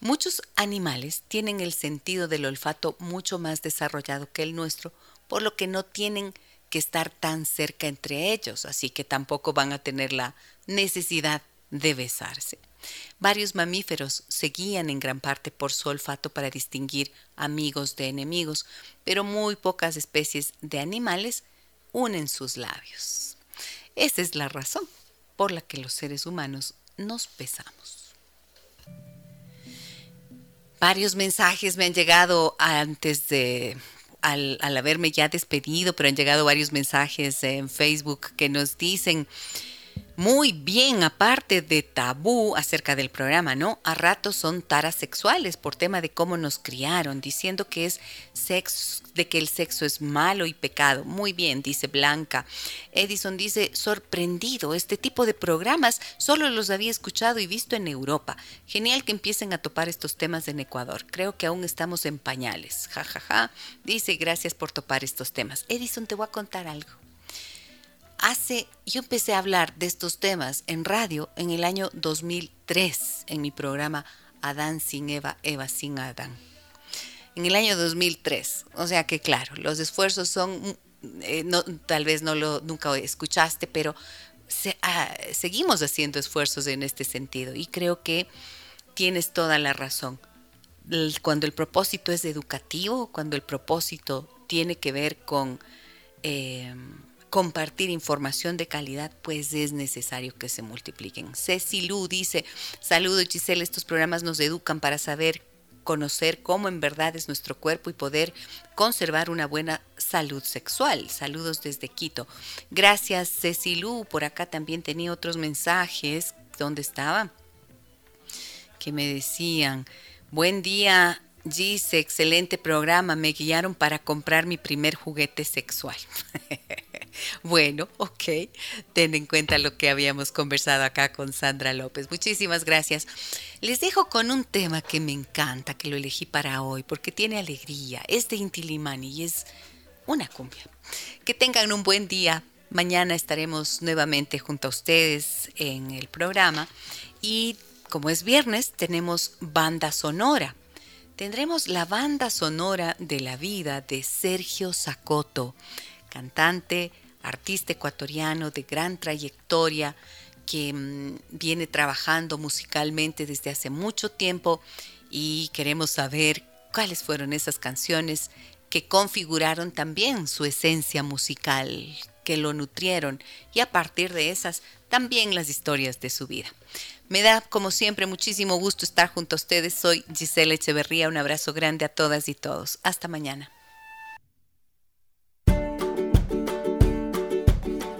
Muchos animales tienen el sentido del olfato mucho más desarrollado que el nuestro, por lo que no tienen que estar tan cerca entre ellos, así que tampoco van a tener la necesidad de besarse. Varios mamíferos se guían en gran parte por su olfato para distinguir amigos de enemigos, pero muy pocas especies de animales unen sus labios. Esa es la razón por la que los seres humanos nos pesamos. Varios mensajes me han llegado antes de, al, al, haberme ya despedido, pero han llegado varios mensajes en Facebook que nos dicen, muy bien, aparte de tabú acerca del programa, ¿no? A ratos son taras sexuales por tema de cómo nos criaron, diciendo que es sexo, de que el sexo es malo y pecado. Muy bien, dice Blanca. Edison dice, sorprendido, este tipo de programas solo los había escuchado y visto en Europa. Genial que empiecen a topar estos temas en Ecuador. Creo que aún estamos en pañales. Ja, ja, ja. Dice, gracias por topar estos temas. Edison, te voy a contar algo hace, yo empecé a hablar de estos temas en radio en el año 2003, en mi programa Adán sin Eva, Eva sin Adán. En el año 2003. O sea que claro, los esfuerzos son, eh, tal vez no lo nunca escuchaste, pero ah, seguimos haciendo esfuerzos en este sentido y creo que tienes toda la razón. Cuando el propósito es educativo, cuando el propósito tiene que ver con... Eh, compartir información de calidad, pues es necesario que se multipliquen. Ceci Lu dice, saludos Giselle, estos programas nos educan para saber conocer cómo en verdad es nuestro cuerpo y poder conservar una buena salud sexual. Saludos desde Quito. Gracias Ceci Lu, por acá también tenía otros mensajes. ¿Dónde estaba? Que me decían, buen día Gise, excelente programa, me guiaron para comprar mi primer juguete sexual. Bueno, ok. Ten en cuenta lo que habíamos conversado acá con Sandra López. Muchísimas gracias. Les dejo con un tema que me encanta, que lo elegí para hoy, porque tiene alegría. Es de Intilimani y es una cumbia. Que tengan un buen día. Mañana estaremos nuevamente junto a ustedes en el programa. Y como es viernes, tenemos banda sonora. tendremos la banda sonora de la vida de Sergio Zacoto, cantante, artista ecuatoriano de gran trayectoria que mm, viene trabajando musicalmente desde hace mucho tiempo y queremos saber cuáles fueron esas canciones que configuraron también su esencia musical, que lo nutrieron y a partir de esas también las historias de su vida. Me da, como siempre, muchísimo gusto estar junto a ustedes. Soy Gisela Echeverría. Un abrazo grande a todas y todos. Hasta mañana.